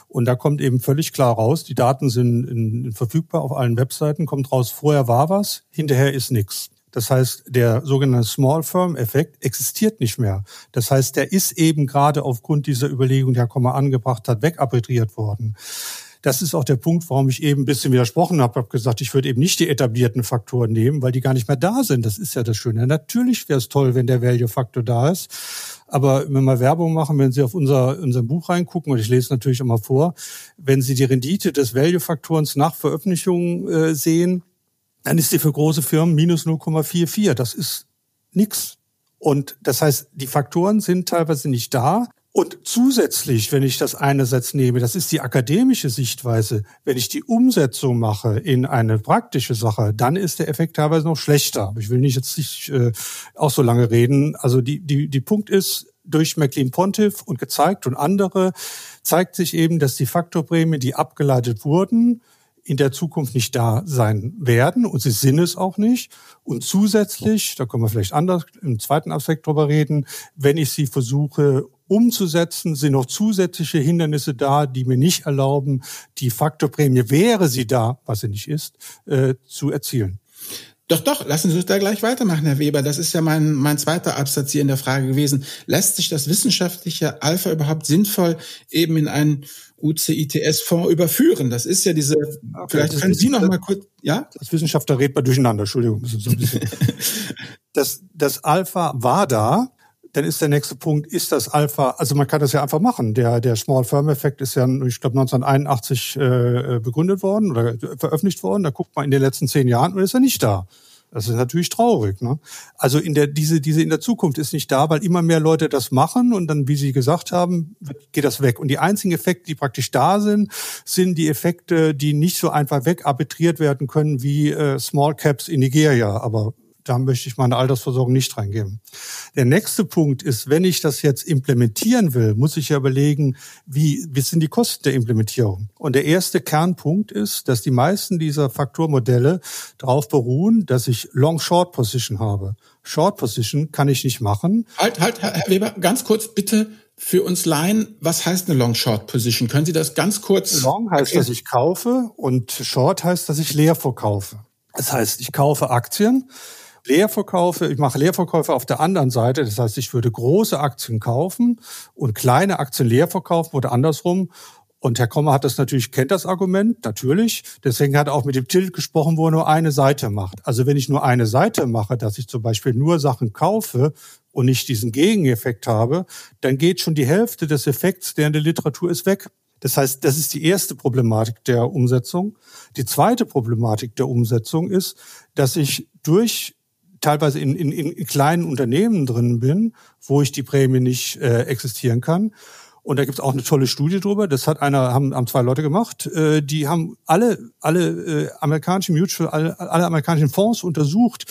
Und da kommt eben völlig klar raus, die Daten sind in, in verfügbar auf allen Webseiten, kommt raus, vorher war was, hinterher ist nichts. Das heißt, der sogenannte Small Firm Effekt existiert nicht mehr. Das heißt, der ist eben gerade aufgrund dieser Überlegung, die Herr Kommer angebracht hat, wegarbitriert worden. Das ist auch der Punkt, warum ich eben ein bisschen widersprochen habe. Ich habe gesagt, ich würde eben nicht die etablierten Faktoren nehmen, weil die gar nicht mehr da sind. Das ist ja das Schöne. Natürlich wäre es toll, wenn der Value-Faktor da ist. Aber wenn wir Werbung machen, wenn Sie auf unser, unser Buch reingucken, und ich lese natürlich immer vor, wenn Sie die Rendite des Value-Faktorens nach Veröffentlichung äh, sehen, dann ist die für große Firmen minus 0,44. Das ist nix. Und das heißt, die Faktoren sind teilweise nicht da. Und zusätzlich, wenn ich das einerseits nehme, das ist die akademische Sichtweise, wenn ich die Umsetzung mache in eine praktische Sache, dann ist der Effekt teilweise noch schlechter. Ich will nicht jetzt nicht äh, auch so lange reden. Also die, die, die Punkt ist, durch McLean Pontiff und gezeigt und andere zeigt sich eben, dass die Faktorprämien, die abgeleitet wurden, in der Zukunft nicht da sein werden und sie sind es auch nicht. Und zusätzlich, da können wir vielleicht anders im zweiten Aspekt drüber reden, wenn ich sie versuche umzusetzen, sind noch zusätzliche Hindernisse da, die mir nicht erlauben, die Faktorprämie, wäre sie da, was sie nicht ist, äh, zu erzielen. Doch, doch, lassen Sie uns da gleich weitermachen, Herr Weber. Das ist ja mein, mein zweiter Absatz hier in der Frage gewesen. Lässt sich das wissenschaftliche Alpha überhaupt sinnvoll eben in einen UCITS-Fonds überführen? Das ist ja diese, okay, vielleicht können Sie noch mal kurz, ja? Als Wissenschaftler redet man durcheinander, Entschuldigung. Das, das Alpha war da, dann ist der nächste Punkt, ist das Alpha, also man kann das ja einfach machen. Der, der Small Firm Effekt ist ja, ich glaube, 1981 äh, begründet worden oder veröffentlicht worden. Da guckt man in den letzten zehn Jahren und ist er nicht da. Das ist natürlich traurig. Ne? Also in der, diese, diese in der Zukunft ist nicht da, weil immer mehr Leute das machen und dann, wie Sie gesagt haben, geht das weg. Und die einzigen Effekte, die praktisch da sind, sind die Effekte, die nicht so einfach wegarbitriert werden können wie äh, Small Caps in Nigeria. Aber da möchte ich meine Altersversorgung nicht reingeben. Der nächste Punkt ist, wenn ich das jetzt implementieren will, muss ich ja überlegen, wie, wie sind die Kosten der Implementierung? Und der erste Kernpunkt ist, dass die meisten dieser Faktormodelle darauf beruhen, dass ich Long-Short-Position habe. Short-Position kann ich nicht machen. Halt, halt, Herr Weber, ganz kurz bitte für uns Laien, was heißt eine Long-Short-Position? Können Sie das ganz kurz? Long heißt, dass ich kaufe und Short heißt, dass ich leer verkaufe. Das heißt, ich kaufe Aktien, leer verkaufe, ich mache Leerverkäufe auf der anderen Seite. Das heißt, ich würde große Aktien kaufen und kleine Aktien leer verkaufen oder andersrum. Und Herr Kommer hat das natürlich, kennt das Argument, natürlich. Deswegen hat er auch mit dem Tilt gesprochen, wo er nur eine Seite macht. Also wenn ich nur eine Seite mache, dass ich zum Beispiel nur Sachen kaufe und nicht diesen Gegeneffekt habe, dann geht schon die Hälfte des Effekts, der in der Literatur ist, weg. Das heißt, das ist die erste Problematik der Umsetzung. Die zweite Problematik der Umsetzung ist, dass ich durch teilweise in, in, in kleinen Unternehmen drin bin, wo ich die Prämie nicht äh, existieren kann. Und da gibt es auch eine tolle Studie drüber. Das hat einer, haben, haben zwei Leute gemacht. Äh, die haben alle, alle äh, amerikanischen Mutual, alle, alle amerikanischen Fonds untersucht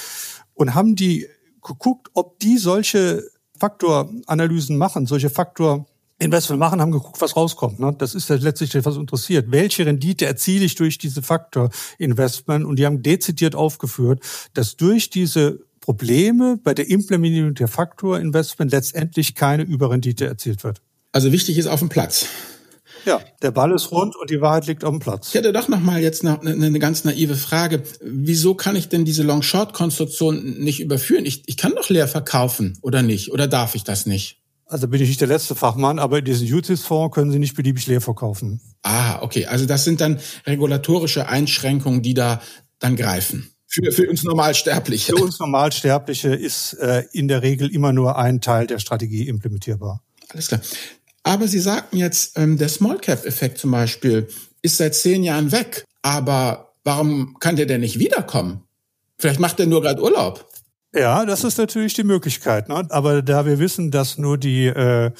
und haben die geguckt, ob die solche Faktoranalysen machen, solche Faktor Investment machen, haben geguckt, was rauskommt. Ne? Das ist ja letztlich was interessiert. Welche Rendite erziele ich durch diese Faktor-Investment? Und die haben dezidiert aufgeführt, dass durch diese Probleme bei der Implementierung der Faktor-Investment letztendlich keine Überrendite erzielt wird. Also wichtig ist auf dem Platz. Ja, der Ball ist rund und die Wahrheit liegt auf dem Platz. Ich hätte doch noch mal jetzt eine, eine ganz naive Frage. Wieso kann ich denn diese Long-Short-Konstruktion nicht überführen? Ich, ich kann doch leer verkaufen, oder nicht? Oder darf ich das nicht? Also bin ich nicht der letzte Fachmann, aber diesen UCITS-Fonds können Sie nicht beliebig leer verkaufen. Ah, okay. Also das sind dann regulatorische Einschränkungen, die da dann greifen. Für, für uns Normalsterbliche. Für uns Normalsterbliche ist äh, in der Regel immer nur ein Teil der Strategie implementierbar. Alles klar. Aber Sie sagten jetzt, ähm, der Small Cap-Effekt zum Beispiel ist seit zehn Jahren weg. Aber warum kann der denn nicht wiederkommen? Vielleicht macht er nur gerade Urlaub. Ja, das ist natürlich die Möglichkeit. Ne? Aber da wir wissen, dass nur die, äh,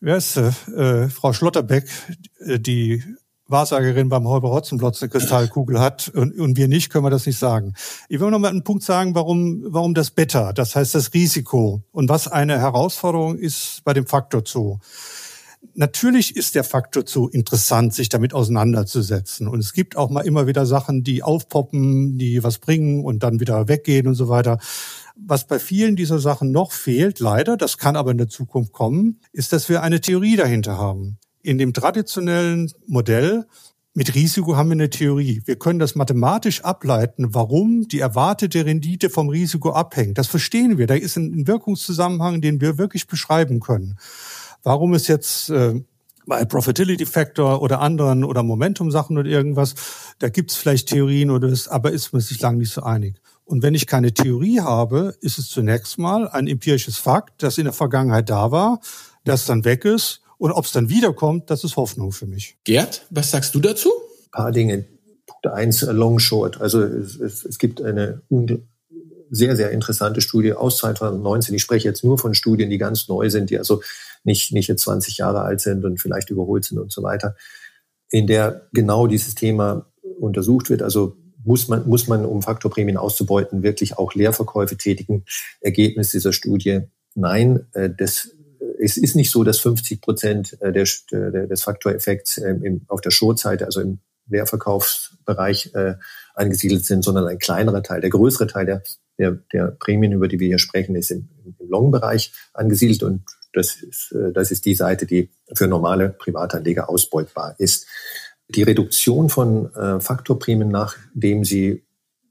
wer ist, äh, Frau Schlotterbeck, äh, die Wahrsagerin beim Holber Hotzenplotz eine Kristallkugel hat und, und wir nicht, können wir das nicht sagen. Ich will noch mal einen Punkt sagen, warum, warum das Beta, das heißt das Risiko und was eine Herausforderung ist bei dem Faktor Zoo natürlich ist der Faktor zu interessant, sich damit auseinanderzusetzen. Und es gibt auch mal immer wieder Sachen, die aufpoppen, die was bringen und dann wieder weggehen und so weiter. Was bei vielen dieser Sachen noch fehlt, leider, das kann aber in der Zukunft kommen, ist, dass wir eine Theorie dahinter haben. In dem traditionellen Modell mit Risiko haben wir eine Theorie. Wir können das mathematisch ableiten, warum die erwartete Rendite vom Risiko abhängt. Das verstehen wir. Da ist ein Wirkungszusammenhang, den wir wirklich beschreiben können. Warum ist jetzt äh, bei Profitability Factor oder anderen oder Momentum-Sachen oder irgendwas, da gibt's vielleicht Theorien oder ist, aber ist man sich lang nicht so einig. Und wenn ich keine Theorie habe, ist es zunächst mal ein empirisches Fakt, das in der Vergangenheit da war, das dann weg ist. Und ob es dann wiederkommt, das ist Hoffnung für mich. Gerd, was sagst du dazu? Ein paar Dinge. Punkt eins, Long Short. Also es, es, es gibt eine sehr, sehr interessante Studie aus 2019. Ich spreche jetzt nur von Studien, die ganz neu sind, die also nicht, nicht jetzt 20 Jahre alt sind und vielleicht überholt sind und so weiter, in der genau dieses Thema untersucht wird. Also muss man, muss man, um Faktorprämien auszubeuten, wirklich auch Leerverkäufe tätigen? Ergebnis dieser Studie, nein, äh, das, es ist nicht so, dass 50 Prozent äh, der, des Faktoreffekts ähm, auf der Short-Seite, also im Leerverkaufsbereich äh, angesiedelt sind, sondern ein kleinerer Teil. Der größere Teil der, der, der Prämien, über die wir hier sprechen, ist im, im Long-Bereich angesiedelt und das ist, äh, das ist die Seite, die für normale Privatanleger ausbeutbar ist. Die Reduktion von äh, Faktorprämien, nachdem sie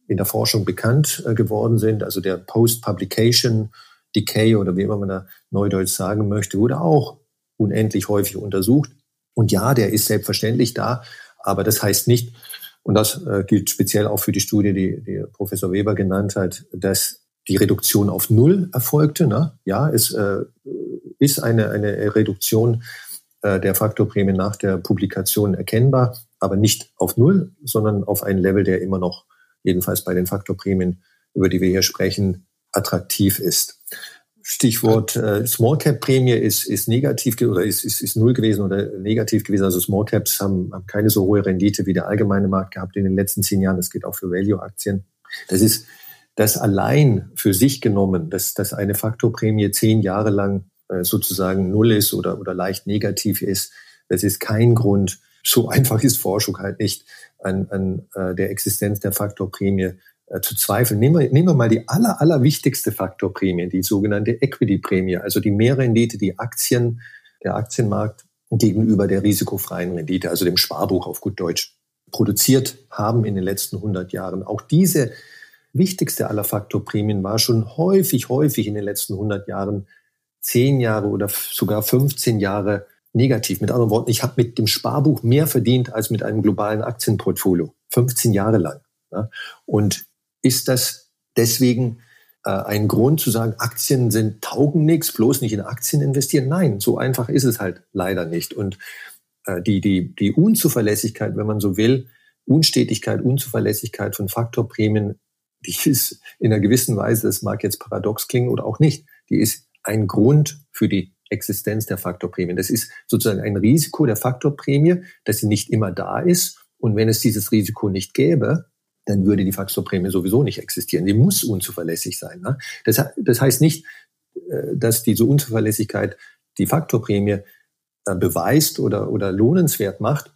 in der Forschung bekannt äh, geworden sind, also der Post-Publication Decay oder wie immer man da neudeutsch sagen möchte, wurde auch unendlich häufig untersucht. Und ja, der ist selbstverständlich da, aber das heißt nicht, und das äh, gilt speziell auch für die Studie, die, die Professor Weber genannt hat, dass die Reduktion auf Null erfolgte. Ne? Ja, es äh, ist eine, eine Reduktion der Faktorprämie nach der Publikation erkennbar, aber nicht auf Null, sondern auf ein Level, der immer noch, jedenfalls bei den Faktorprämien, über die wir hier sprechen, attraktiv ist. Stichwort äh, Small Cap Prämie ist, ist negativ oder ist, ist, ist null gewesen oder negativ gewesen. Also Small Caps haben, haben keine so hohe Rendite wie der allgemeine Markt gehabt in den letzten zehn Jahren. Das geht auch für Value Aktien. Das ist das allein für sich genommen, dass, dass eine Faktorprämie zehn Jahre lang äh, sozusagen null ist oder, oder leicht negativ ist, das ist kein Grund. So einfach ist Forschung halt nicht an, an äh, der Existenz der Faktorprämie äh, zu zweifeln. Nehmen wir, nehmen wir mal die aller, aller wichtigste Faktorprämie, die sogenannte Equity-Prämie, also die Mehrrendite, die Aktien, der Aktienmarkt gegenüber der risikofreien Rendite, also dem Sparbuch auf gut Deutsch, produziert haben in den letzten 100 Jahren. Auch diese wichtigste aller Faktorprämien war schon häufig, häufig in den letzten 100 Jahren zehn Jahre oder sogar 15 Jahre negativ. Mit anderen Worten, ich habe mit dem Sparbuch mehr verdient als mit einem globalen Aktienportfolio. 15 Jahre lang. Ja. Und ist das deswegen äh, ein Grund zu sagen, Aktien sind taugen nichts, bloß nicht in Aktien investieren? Nein, so einfach ist es halt leider nicht. Und äh, die, die, die Unzuverlässigkeit, wenn man so will, Unstetigkeit, Unzuverlässigkeit von Faktorprämien, die ist in einer gewissen Weise, das mag jetzt paradox klingen oder auch nicht, die ist ein Grund für die Existenz der Faktorprämien. Das ist sozusagen ein Risiko der Faktorprämie, dass sie nicht immer da ist. Und wenn es dieses Risiko nicht gäbe, dann würde die Faktorprämie sowieso nicht existieren. Die muss unzuverlässig sein. Ne? Das, das heißt nicht, äh, dass diese Unzuverlässigkeit die Faktorprämie äh, beweist oder, oder lohnenswert macht.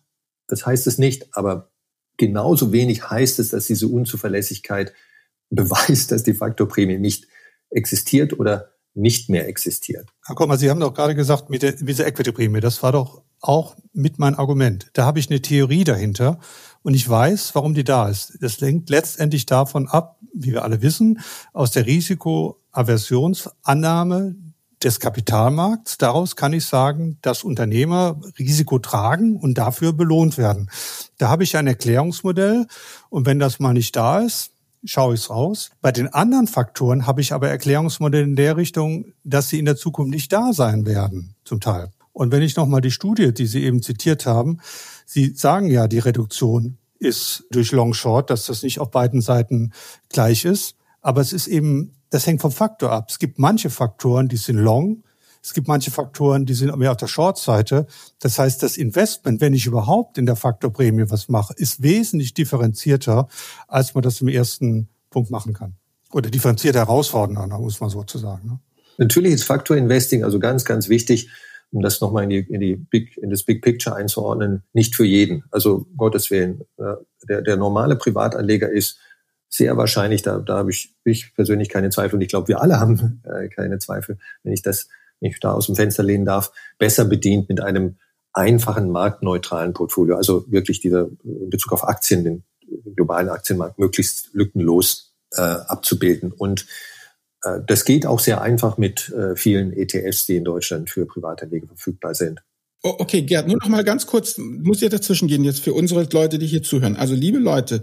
Das heißt es nicht. Aber genauso wenig heißt es, dass diese Unzuverlässigkeit beweist, dass die Faktorprämie nicht existiert oder nicht mehr existiert. Herr Kommer, Sie haben doch gerade gesagt, mit, der, mit dieser Equity-Prämie, das war doch auch mit mein Argument. Da habe ich eine Theorie dahinter und ich weiß, warum die da ist. Das lenkt letztendlich davon ab, wie wir alle wissen, aus der Risikoaversionsannahme des Kapitalmarkts. Daraus kann ich sagen, dass Unternehmer Risiko tragen und dafür belohnt werden. Da habe ich ein Erklärungsmodell und wenn das mal nicht da ist, schaue ich es raus. Bei den anderen Faktoren habe ich aber Erklärungsmodelle in der Richtung, dass sie in der Zukunft nicht da sein werden, zum Teil. Und wenn ich nochmal die Studie, die Sie eben zitiert haben, Sie sagen ja, die Reduktion ist durch Long Short, dass das nicht auf beiden Seiten gleich ist. Aber es ist eben, das hängt vom Faktor ab. Es gibt manche Faktoren, die sind long es gibt manche Faktoren, die sind mehr auf der Short-Seite. Das heißt, das Investment, wenn ich überhaupt in der Faktorprämie was mache, ist wesentlich differenzierter, als man das im ersten Punkt machen kann. Oder differenzierter herausfordernder, muss man sozusagen. Ne? Natürlich ist Faktor Investing also ganz, ganz wichtig, um das nochmal in, die, in, die Big, in das Big Picture einzuordnen, nicht für jeden. Also Gottes Willen. Der, der normale Privatanleger ist sehr wahrscheinlich, da, da habe ich, ich persönlich keine Zweifel und ich glaube, wir alle haben äh, keine Zweifel, wenn ich das ich da aus dem Fenster lehnen darf, besser bedient mit einem einfachen marktneutralen Portfolio. Also wirklich dieser in Bezug auf Aktien, den globalen Aktienmarkt möglichst lückenlos äh, abzubilden. Und äh, das geht auch sehr einfach mit äh, vielen ETFs, die in Deutschland für Privatanleger verfügbar sind. Okay, Gerd, nur noch mal ganz kurz, muss ja dazwischen gehen jetzt für unsere Leute, die hier zuhören. Also liebe Leute,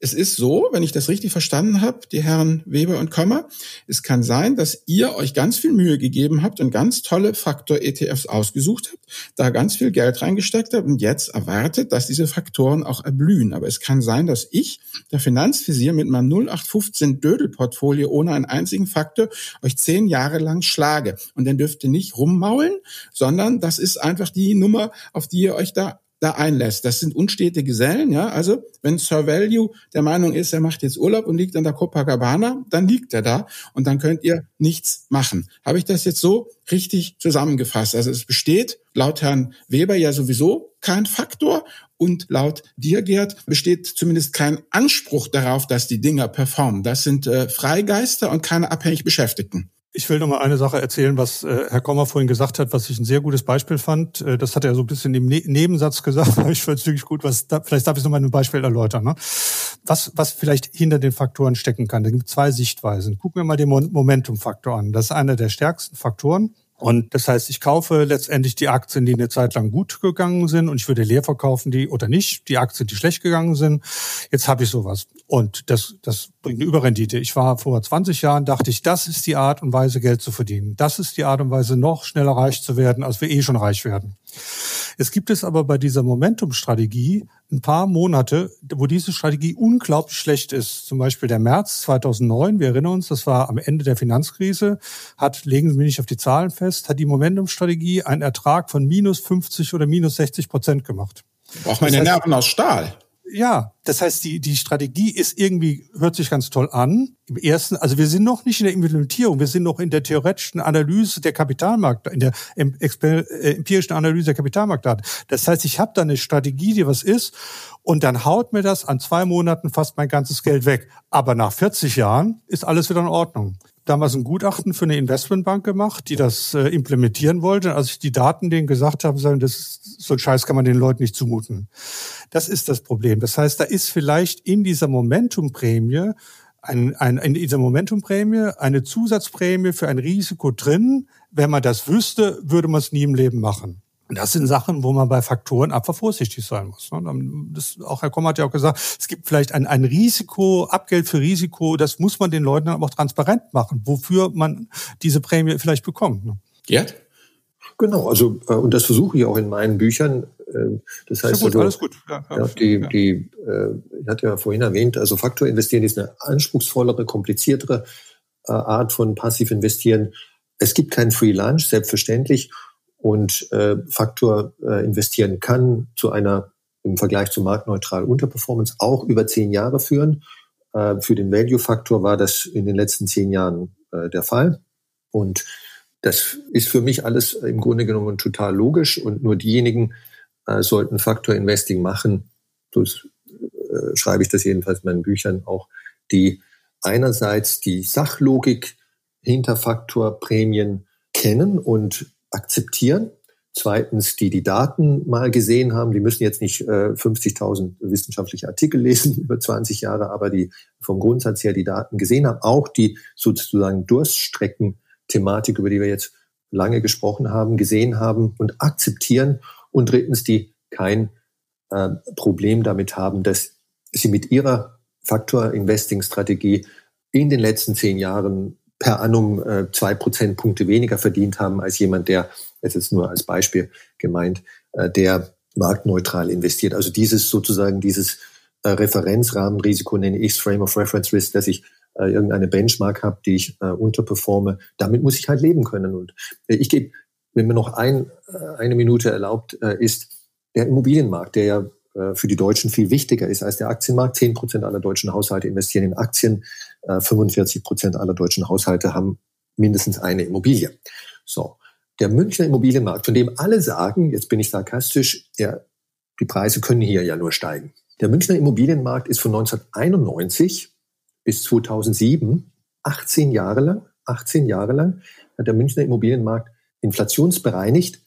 es ist so, wenn ich das richtig verstanden habe, die Herren Weber und Kommer, es kann sein, dass ihr euch ganz viel Mühe gegeben habt und ganz tolle Faktor-ETFs ausgesucht habt, da ganz viel Geld reingesteckt habt und jetzt erwartet, dass diese Faktoren auch erblühen. Aber es kann sein, dass ich, der Finanzvisier, mit meinem 0815 Dödel-Portfolio ohne einen einzigen Faktor euch zehn Jahre lang schlage. Und dann dürft ihr nicht rummaulen, sondern das ist einfach die Nummer, auf die ihr euch da da einlässt. Das sind unstete Gesellen, ja. Also, wenn Sir Value der Meinung ist, er macht jetzt Urlaub und liegt an der Copacabana, dann liegt er da und dann könnt ihr nichts machen. Habe ich das jetzt so richtig zusammengefasst? Also, es besteht laut Herrn Weber ja sowieso kein Faktor und laut dir, Gerd, besteht zumindest kein Anspruch darauf, dass die Dinger performen. Das sind äh, Freigeister und keine abhängig Beschäftigten. Ich will noch mal eine Sache erzählen, was äh, Herr Kommer vorhin gesagt hat, was ich ein sehr gutes Beispiel fand. Äh, das hat er so ein bisschen im ne Nebensatz gesagt, aber ich fand es wirklich gut. Was da, vielleicht darf ich noch mal ein Beispiel erläutern. Ne? Was, was vielleicht hinter den Faktoren stecken kann. Da gibt es zwei Sichtweisen. Gucken wir mal den Momentum-Faktor an. Das ist einer der stärksten Faktoren. Und das heißt, ich kaufe letztendlich die Aktien, die eine Zeit lang gut gegangen sind und ich würde leer verkaufen die oder nicht, die Aktien, die schlecht gegangen sind. Jetzt habe ich sowas. Und das, das bringt eine Überrendite. Ich war vor 20 Jahren, dachte ich, das ist die Art und Weise, Geld zu verdienen. Das ist die Art und Weise, noch schneller reich zu werden, als wir eh schon reich werden. Es gibt es aber bei dieser Momentum-Strategie ein paar Monate, wo diese Strategie unglaublich schlecht ist. Zum Beispiel der März 2009, wir erinnern uns, das war am Ende der Finanzkrise, hat, legen Sie mich nicht auf die Zahlen fest, hat die Momentum-Strategie einen Ertrag von minus 50 oder minus 60 Prozent gemacht. Braucht man das heißt, Nerven aus Stahl? Ja, das heißt, die, die Strategie ist irgendwie, hört sich ganz toll an. Im ersten, also wir sind noch nicht in der Implementierung, wir sind noch in der theoretischen Analyse der Kapitalmarkt, in der äh, empirischen Analyse der Kapitalmarktdaten. Das heißt, ich habe da eine Strategie, die was ist, und dann haut mir das an zwei Monaten fast mein ganzes Geld weg. Aber nach 40 Jahren ist alles wieder in Ordnung damals ein Gutachten für eine Investmentbank gemacht, die das äh, implementieren wollte. Als ich die Daten denen gesagt habe, sagen, das ist, so ein Scheiß kann man den Leuten nicht zumuten. Das ist das Problem. Das heißt, da ist vielleicht in dieser Momentumprämie ein, ein, in dieser Momentumprämie eine Zusatzprämie für ein Risiko drin. Wenn man das wüsste, würde man es nie im Leben machen. Das sind Sachen, wo man bei Faktoren einfach vorsichtig sein muss. Ne? Das, auch Herr Kommer hat ja auch gesagt, es gibt vielleicht ein, ein Risiko, Abgeld für Risiko, das muss man den Leuten dann auch transparent machen, wofür man diese Prämie vielleicht bekommt. Ne? Ja. Genau, also äh, und das versuche ich auch in meinen Büchern. Äh, das heißt, gut, also, alles gut. Ja, ja, die, die, äh, ich hatte ja vorhin erwähnt, also Faktor investieren ist eine anspruchsvollere, kompliziertere Art von passiv investieren. Es gibt keinen Free Lunch, selbstverständlich und äh, Faktor äh, investieren kann zu einer im Vergleich zu marktneutral Unterperformance auch über zehn Jahre führen. Äh, für den Value-Faktor war das in den letzten zehn Jahren äh, der Fall. Und das ist für mich alles im Grunde genommen total logisch und nur diejenigen äh, sollten Faktor Investing machen, so äh, schreibe ich das jedenfalls in meinen Büchern auch, die einerseits die Sachlogik hinter Faktorprämien kennen und akzeptieren. Zweitens, die die Daten mal gesehen haben, die müssen jetzt nicht äh, 50.000 wissenschaftliche Artikel lesen über 20 Jahre, aber die vom Grundsatz her die Daten gesehen haben, auch die sozusagen Durststrecken-Thematik, über die wir jetzt lange gesprochen haben, gesehen haben und akzeptieren. Und drittens, die kein äh, Problem damit haben, dass sie mit ihrer Faktor-Investing-Strategie in den letzten zehn Jahren per annum äh, zwei Prozentpunkte weniger verdient haben als jemand, der, es ist nur als Beispiel gemeint, äh, der marktneutral investiert. Also dieses sozusagen, dieses äh, Referenzrahmenrisiko nenne ich Frame of Reference Risk, dass ich äh, irgendeine Benchmark habe, die ich äh, unterperforme. Damit muss ich halt leben können. Und äh, ich gebe, wenn mir noch ein, äh, eine Minute erlaubt äh, ist, der Immobilienmarkt, der ja äh, für die Deutschen viel wichtiger ist als der Aktienmarkt. Zehn Prozent aller deutschen Haushalte investieren in Aktien. 45 äh, Prozent aller deutschen Haushalte haben mindestens eine Immobilie. So. Der Münchner Immobilienmarkt, von dem alle sagen, jetzt bin ich sarkastisch, ja, die Preise können hier ja nur steigen. Der Münchner Immobilienmarkt ist von 1991 bis 2007, 18 Jahre lang, 18 Jahre lang, hat der Münchner Immobilienmarkt inflationsbereinigt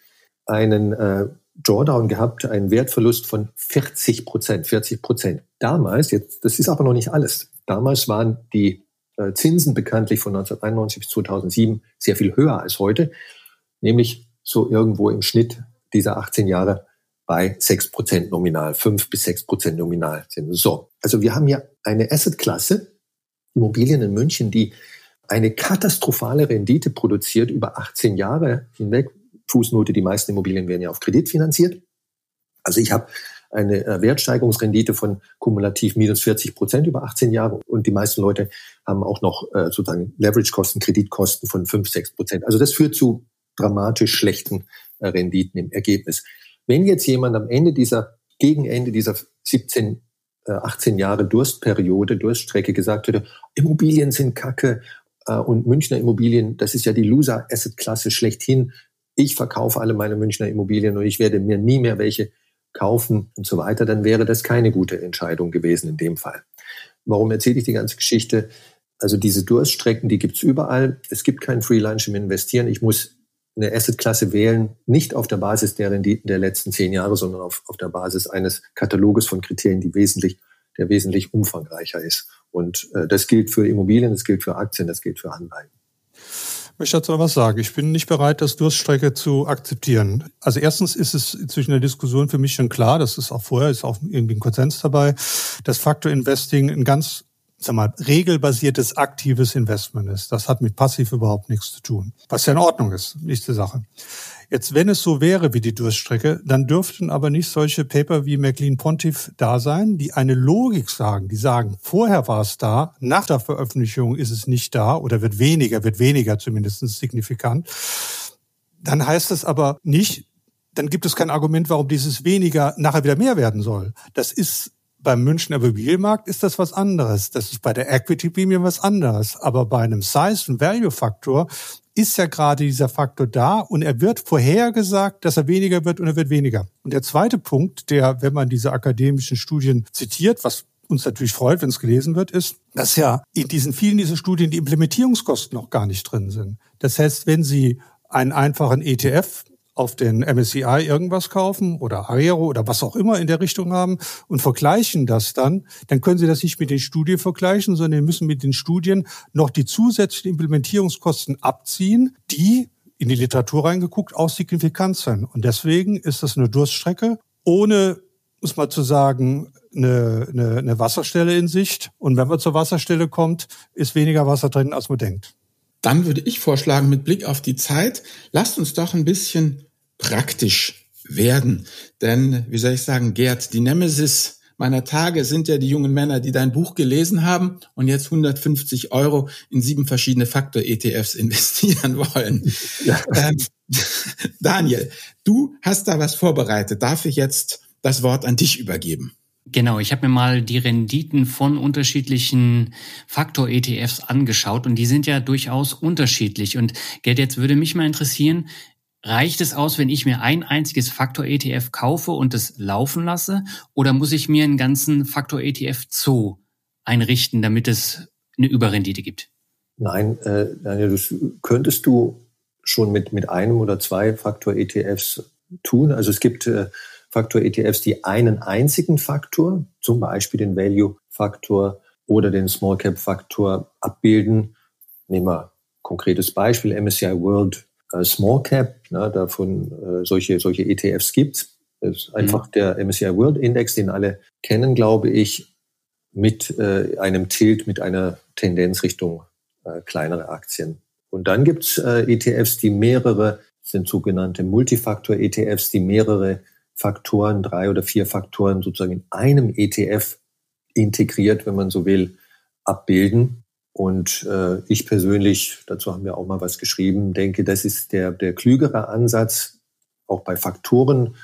einen äh, Drawdown gehabt, einen Wertverlust von 40 Prozent, 40 Prozent. Damals, jetzt, das ist aber noch nicht alles. Damals waren die äh, Zinsen bekanntlich von 1991 bis 2007 sehr viel höher als heute, nämlich so irgendwo im Schnitt dieser 18 Jahre bei 6 Prozent nominal, 5 bis 6 Prozent nominal sind. So, also wir haben hier eine Assetklasse, Immobilien in München, die eine katastrophale Rendite produziert über 18 Jahre hinweg, Fußnote, die meisten Immobilien werden ja auf Kredit finanziert. Also ich habe eine äh, Wertsteigerungsrendite von kumulativ minus 40 Prozent über 18 Jahre und die meisten Leute haben auch noch äh, sozusagen Leverage-Kosten, Kreditkosten von 5, 6 Prozent. Also das führt zu dramatisch schlechten äh, Renditen im Ergebnis. Wenn jetzt jemand am Ende dieser, gegen Ende dieser 17, 18 Jahre Durstperiode, Durststrecke gesagt hätte, Immobilien sind Kacke und Münchner Immobilien, das ist ja die Loser-Asset-Klasse schlechthin, ich verkaufe alle meine Münchner Immobilien und ich werde mir nie mehr welche kaufen und so weiter, dann wäre das keine gute Entscheidung gewesen in dem Fall. Warum erzähle ich die ganze Geschichte? Also diese Durststrecken, die gibt's überall. Es gibt keinen Free Lunch im Investieren. Ich muss eine Assetklasse wählen, nicht auf der Basis der Renditen der letzten zehn Jahre, sondern auf, auf der Basis eines Kataloges von Kriterien, die wesentlich, der wesentlich umfangreicher ist. Und äh, das gilt für Immobilien, das gilt für Aktien, das gilt für Anleihen möchte dazu was sagen. Ich bin nicht bereit, das Durststrecke zu akzeptieren. Also erstens ist es zwischen der Diskussion für mich schon klar, das ist auch vorher, ist auch irgendwie ein Konsens dabei, dass Factor Investing ein ganz sag mal, regelbasiertes aktives Investment ist. Das hat mit passiv überhaupt nichts zu tun. Was ja in Ordnung ist, nicht die Sache. Jetzt, wenn es so wäre wie die Durststrecke, dann dürften aber nicht solche Paper wie McLean Pontiff da sein, die eine Logik sagen, die sagen, vorher war es da, nach der Veröffentlichung ist es nicht da oder wird weniger, wird weniger zumindest signifikant. Dann heißt das aber nicht, dann gibt es kein Argument, warum dieses weniger nachher wieder mehr werden soll. Das ist beim Münchner Immobilienmarkt ist das was anderes. Das ist bei der Equity Premium was anderes. Aber bei einem Size- und Value-Faktor ist ja gerade dieser Faktor da und er wird vorhergesagt, dass er weniger wird und er wird weniger. Und der zweite Punkt, der, wenn man diese akademischen Studien zitiert, was uns natürlich freut, wenn es gelesen wird, ist, dass ja in diesen vielen dieser Studien die Implementierungskosten noch gar nicht drin sind. Das heißt, wenn Sie einen einfachen ETF auf den MSCI irgendwas kaufen oder Aero oder was auch immer in der Richtung haben und vergleichen das dann, dann können Sie das nicht mit den Studien vergleichen, sondern müssen mit den Studien noch die zusätzlichen Implementierungskosten abziehen, die in die Literatur reingeguckt auch signifikant sind. Und deswegen ist das eine Durststrecke ohne, muss man zu sagen, eine, eine, eine Wasserstelle in Sicht. Und wenn man zur Wasserstelle kommt, ist weniger Wasser drin, als man denkt. Dann würde ich vorschlagen, mit Blick auf die Zeit, lasst uns doch ein bisschen praktisch werden. Denn, wie soll ich sagen, Gerd, die Nemesis meiner Tage sind ja die jungen Männer, die dein Buch gelesen haben und jetzt 150 Euro in sieben verschiedene Faktor-ETFs investieren wollen. Ja. Ähm, Daniel, du hast da was vorbereitet. Darf ich jetzt das Wort an dich übergeben? Genau, ich habe mir mal die Renditen von unterschiedlichen Faktor-ETFs angeschaut und die sind ja durchaus unterschiedlich. Und Gerd, jetzt würde mich mal interessieren, reicht es aus, wenn ich mir ein einziges Faktor-ETF kaufe und es laufen lasse? Oder muss ich mir einen ganzen Faktor-ETF-Zoo einrichten, damit es eine Überrendite gibt? Nein, äh, Daniel, das könntest du schon mit, mit einem oder zwei Faktor-ETFs tun. Also es gibt äh, Faktor-ETFs, die einen einzigen Faktor, zum Beispiel den Value-Faktor oder den Small-Cap-Faktor abbilden. Nehmen wir konkretes Beispiel, MSCI World äh, Small Cap, na, davon äh, solche, solche ETFs gibt. Das ist einfach mhm. der MSCI World Index, den alle kennen, glaube ich, mit äh, einem Tilt, mit einer Tendenz Richtung äh, kleinere Aktien. Und dann gibt's äh, ETFs, die mehrere, sind sogenannte Multifaktor-ETFs, die mehrere Faktoren, drei oder vier Faktoren sozusagen in einem ETF integriert, wenn man so will, abbilden. Und äh, ich persönlich, dazu haben wir auch mal was geschrieben, denke, das ist der, der klügere Ansatz. Auch bei Faktoren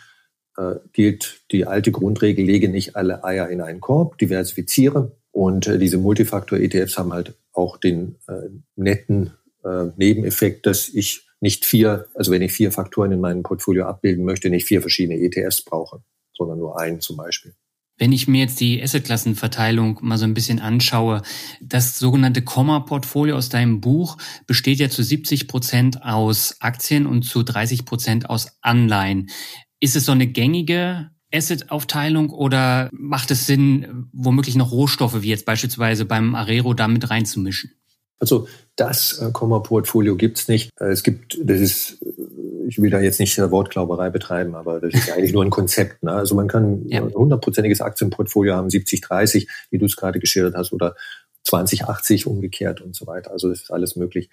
äh, gilt die alte Grundregel, lege nicht alle Eier in einen Korb, diversifiziere. Und äh, diese Multifaktor-ETFs haben halt auch den äh, netten äh, Nebeneffekt, dass ich nicht vier, also wenn ich vier Faktoren in meinem Portfolio abbilden möchte, nicht vier verschiedene ETFs brauche, sondern nur einen zum Beispiel. Wenn ich mir jetzt die Assetklassenverteilung mal so ein bisschen anschaue, das sogenannte Komma-Portfolio aus deinem Buch besteht ja zu 70 Prozent aus Aktien und zu 30 Prozent aus Anleihen. Ist es so eine gängige Asset-Aufteilung oder macht es Sinn, womöglich noch Rohstoffe wie jetzt beispielsweise beim Arero damit reinzumischen? Also das äh, Komma-Portfolio gibt's nicht. Äh, es gibt, das ist, äh, ich will da jetzt nicht Wortglauberei betreiben, aber das ist eigentlich nur ein Konzept. Ne? Also man kann ja. ein hundertprozentiges Aktienportfolio haben, 70, 30, wie du es gerade geschildert hast, oder 20, 80 umgekehrt und so weiter. Also das ist alles möglich.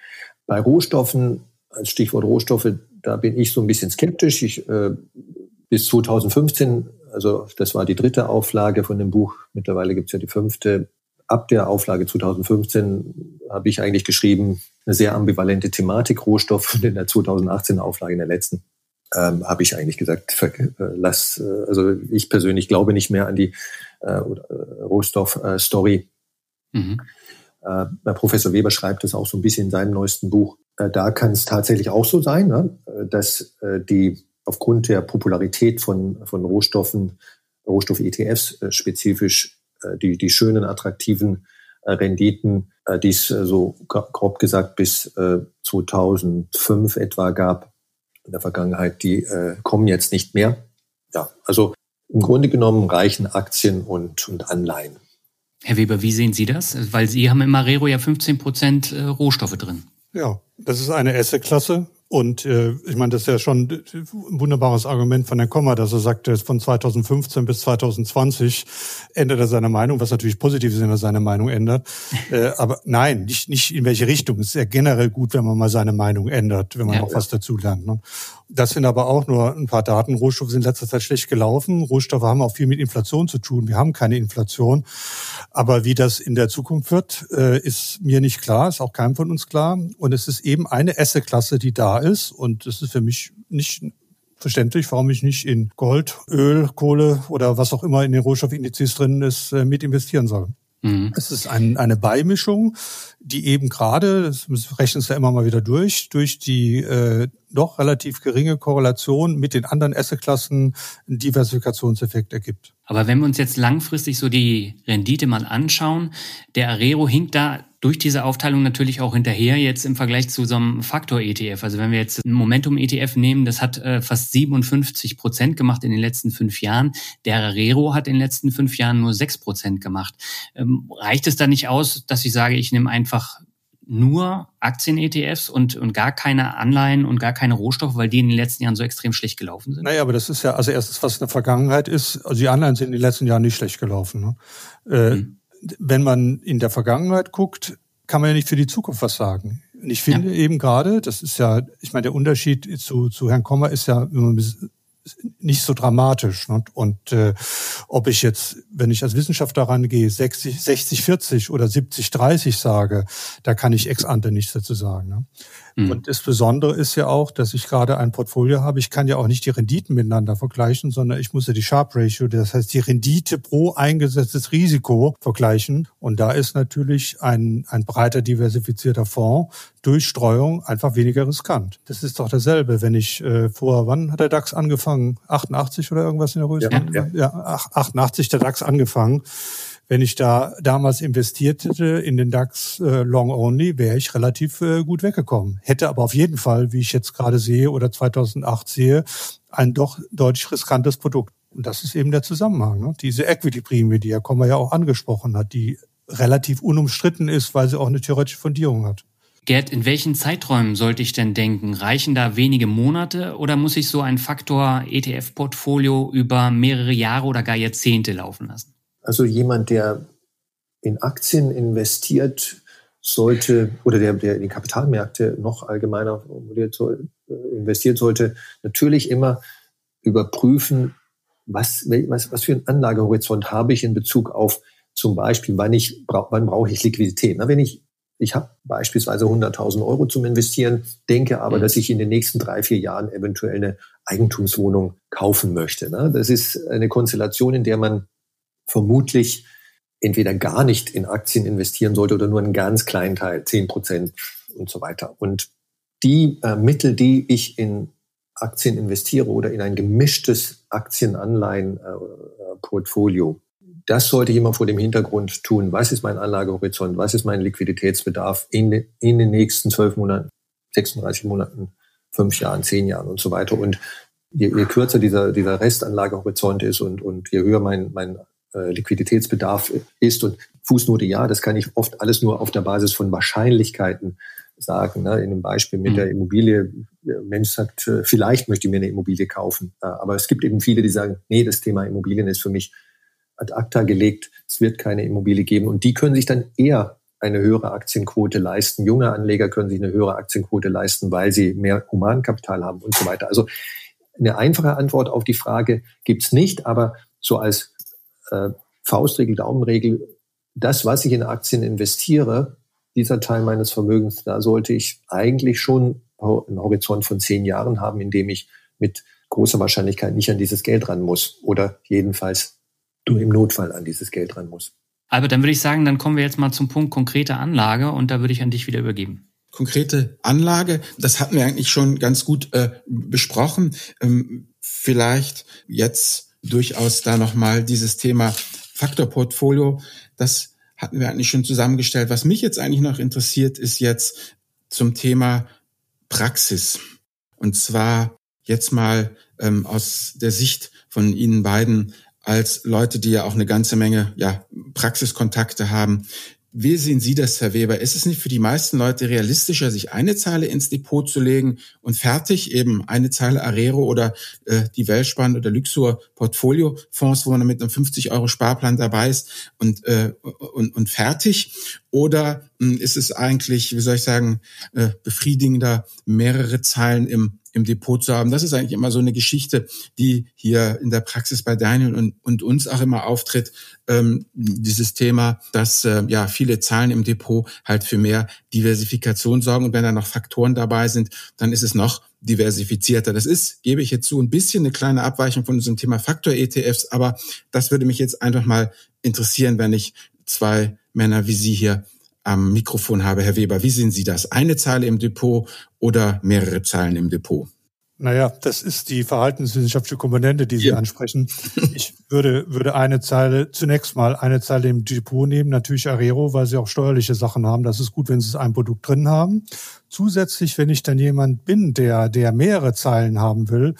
Bei Rohstoffen, als Stichwort Rohstoffe, da bin ich so ein bisschen skeptisch. Ich, äh, bis 2015, also das war die dritte Auflage von dem Buch, mittlerweile gibt's ja die fünfte, ab der Auflage 2015 habe ich eigentlich geschrieben, eine sehr ambivalente Thematik Rohstoff und in der 2018 Auflage, in der letzten, ähm, habe ich eigentlich gesagt, äh, lass, äh, also ich persönlich glaube nicht mehr an die äh, äh Rohstoff-Story. Äh, mhm. äh, Professor Weber schreibt das auch so ein bisschen in seinem neuesten Buch. Äh, da kann es tatsächlich auch so sein, ne, dass äh, die aufgrund der Popularität von, von Rohstoffen, Rohstoff-ETFs äh, spezifisch äh, die, die schönen, attraktiven äh, Renditen, äh, die es so grob gesagt bis 2005 etwa gab in der Vergangenheit, die kommen jetzt nicht mehr. Ja, also im Grunde genommen reichen Aktien und, und Anleihen. Herr Weber, wie sehen Sie das? Weil Sie haben im Marero ja 15 Prozent Rohstoffe drin. Ja, das ist eine Asset-Klasse, und äh, ich meine, das ist ja schon ein wunderbares Argument von Herrn Kommer, dass er sagte, von 2015 bis 2020 ändert er seine Meinung, was natürlich positiv ist, wenn er seine Meinung ändert. äh, aber nein, nicht, nicht in welche Richtung. Es ist ja generell gut, wenn man mal seine Meinung ändert, wenn man ja, auch ja. was dazu lernt. Ne? Das sind aber auch nur ein paar Daten. Rohstoffe sind in letzter Zeit schlecht gelaufen. Rohstoffe haben auch viel mit Inflation zu tun. Wir haben keine Inflation. Aber wie das in der Zukunft wird, äh, ist mir nicht klar, ist auch keinem von uns klar. Und es ist eben eine Asset-Klasse, die da ist. Und es ist für mich nicht verständlich, warum ich nicht in Gold, Öl, Kohle oder was auch immer in den Rohstoffindizes drin ist, äh, mit investieren soll. Mhm. Es ist ein, eine Beimischung, die eben gerade, das rechnen Sie ja immer mal wieder durch, durch die äh, doch relativ geringe Korrelation mit den anderen Assetklassen einen Diversifikationseffekt ergibt. Aber wenn wir uns jetzt langfristig so die Rendite mal anschauen, der Arero hinkt da durch diese Aufteilung natürlich auch hinterher jetzt im Vergleich zu so einem Faktor-ETF. Also wenn wir jetzt ein Momentum-ETF nehmen, das hat äh, fast 57 Prozent gemacht in den letzten fünf Jahren. Der Arero hat in den letzten fünf Jahren nur sechs Prozent gemacht. Ähm, reicht es da nicht aus, dass ich sage, ich nehme einfach nur Aktien-ETFs und, und gar keine Anleihen und gar keine Rohstoffe, weil die in den letzten Jahren so extrem schlecht gelaufen sind? Naja, aber das ist ja, also erstens, was in der Vergangenheit ist, also die Anleihen sind in den letzten Jahren nicht schlecht gelaufen. Ne? Äh, hm wenn man in der Vergangenheit guckt, kann man ja nicht für die Zukunft was sagen. Und ich finde ja. eben gerade, das ist ja, ich meine, der Unterschied zu, zu Herrn Kommer ist ja nicht so dramatisch. Ne? Und äh, ob ich jetzt, wenn ich als Wissenschaftler rangehe, 60, 60, 40 oder 70, 30 sage, da kann ich ex ante nichts dazu sagen. Ne? Mhm. Und das Besondere ist ja auch, dass ich gerade ein Portfolio habe. Ich kann ja auch nicht die Renditen miteinander vergleichen, sondern ich muss ja die Sharp Ratio, das heißt die Rendite pro eingesetztes Risiko vergleichen. Und da ist natürlich ein, ein breiter diversifizierter Fonds durch Streuung einfach weniger riskant. Das ist doch dasselbe, wenn ich äh, vor, wann hat der DAX angefangen? 88 oder irgendwas in der Größe? Ja, ja. ja 88 der DAX angefangen wenn ich da damals investiert hätte in den DAX äh, Long Only, wäre ich relativ äh, gut weggekommen. Hätte aber auf jeden Fall, wie ich jetzt gerade sehe oder 2008 sehe, ein doch deutlich riskantes Produkt. Und das ist eben der Zusammenhang. Ne? Diese Equity-Prämie, die Herr Kommer ja auch angesprochen hat, die relativ unumstritten ist, weil sie auch eine theoretische Fundierung hat. Gerd, in welchen Zeiträumen sollte ich denn denken? Reichen da wenige Monate oder muss ich so ein Faktor ETF-Portfolio über mehrere Jahre oder gar Jahrzehnte laufen lassen? Also jemand, der in Aktien investiert, sollte oder der, der in die Kapitalmärkte noch allgemeiner äh, investiert sollte, natürlich immer überprüfen, was, was, was für einen Anlagehorizont habe ich in Bezug auf zum Beispiel, wann, ich, wann brauche ich Liquidität. Na, wenn ich, ich habe beispielsweise 100.000 Euro zum Investieren, denke aber, mhm. dass ich in den nächsten drei, vier Jahren eventuell eine Eigentumswohnung kaufen möchte. Na, das ist eine Konstellation, in der man vermutlich entweder gar nicht in Aktien investieren sollte oder nur einen ganz kleinen Teil, zehn Prozent und so weiter. Und die äh, Mittel, die ich in Aktien investiere oder in ein gemischtes Aktienanleihen-Portfolio, das sollte ich immer vor dem Hintergrund tun. Was ist mein Anlagehorizont? Was ist mein Liquiditätsbedarf in, in den nächsten zwölf Monaten, 36 Monaten, fünf Jahren, zehn Jahren und so weiter? Und je, je kürzer dieser, dieser Restanlagehorizont ist und, und je höher mein, mein äh, Liquiditätsbedarf ist. Und Fußnote, ja, das kann ich oft alles nur auf der Basis von Wahrscheinlichkeiten sagen. Ne? In dem Beispiel mit mhm. der Immobilie, der Mensch sagt, äh, vielleicht möchte ich mir eine Immobilie kaufen. Äh, aber es gibt eben viele, die sagen, nee, das Thema Immobilien ist für mich ad acta gelegt. Es wird keine Immobilie geben. Und die können sich dann eher eine höhere Aktienquote leisten. Junge Anleger können sich eine höhere Aktienquote leisten, weil sie mehr Humankapital haben und so weiter. Also eine einfache Antwort auf die Frage gibt's nicht, aber so als äh, Faustregel, Daumenregel, das, was ich in Aktien investiere, dieser Teil meines Vermögens, da sollte ich eigentlich schon einen Horizont von zehn Jahren haben, in dem ich mit großer Wahrscheinlichkeit nicht an dieses Geld ran muss oder jedenfalls nur im Notfall an dieses Geld ran muss. Albert, dann würde ich sagen, dann kommen wir jetzt mal zum Punkt konkrete Anlage und da würde ich an dich wieder übergeben. Konkrete Anlage, das hatten wir eigentlich schon ganz gut äh, besprochen. Ähm, vielleicht jetzt durchaus da nochmal dieses Thema Faktorportfolio, das hatten wir eigentlich schon zusammengestellt. Was mich jetzt eigentlich noch interessiert, ist jetzt zum Thema Praxis. Und zwar jetzt mal ähm, aus der Sicht von Ihnen beiden als Leute, die ja auch eine ganze Menge ja, Praxiskontakte haben. Wie sehen Sie das, Herr Weber? Ist es nicht für die meisten Leute realistischer, sich eine Zeile ins Depot zu legen und fertig eben eine Zeile Arero oder äh, die Weltspann oder Luxor Portfolio-Fonds, wo man mit einem 50 Euro Sparplan dabei ist und, äh, und, und fertig? Oder mh, hm, ist es eigentlich, wie soll ich sagen, äh, befriedigender, mehrere Zeilen im im Depot zu haben. Das ist eigentlich immer so eine Geschichte, die hier in der Praxis bei Daniel und, und uns auch immer auftritt. Ähm, dieses Thema, dass äh, ja viele Zahlen im Depot halt für mehr Diversifikation sorgen. Und wenn da noch Faktoren dabei sind, dann ist es noch diversifizierter. Das ist, gebe ich jetzt zu, ein bisschen eine kleine Abweichung von unserem Thema Faktor-ETFs, aber das würde mich jetzt einfach mal interessieren, wenn ich zwei Männer wie Sie hier am Mikrofon habe. Herr Weber, wie sehen Sie das? Eine Zeile im Depot oder mehrere Zeilen im Depot? Naja, das ist die verhaltenswissenschaftliche Komponente, die Sie ja. ansprechen. Ich würde, würde eine Zeile, zunächst mal eine Zeile im Depot nehmen, natürlich Arero, weil sie auch steuerliche Sachen haben. Das ist gut, wenn Sie ein Produkt drin haben. Zusätzlich, wenn ich dann jemand bin, der, der mehrere Zeilen haben will,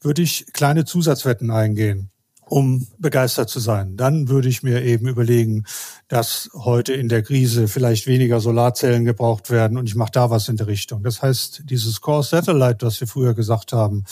würde ich kleine Zusatzwetten eingehen um begeistert zu sein. Dann würde ich mir eben überlegen, dass heute in der Krise vielleicht weniger Solarzellen gebraucht werden und ich mache da was in der Richtung. Das heißt, dieses Core Satellite, was wir früher gesagt haben,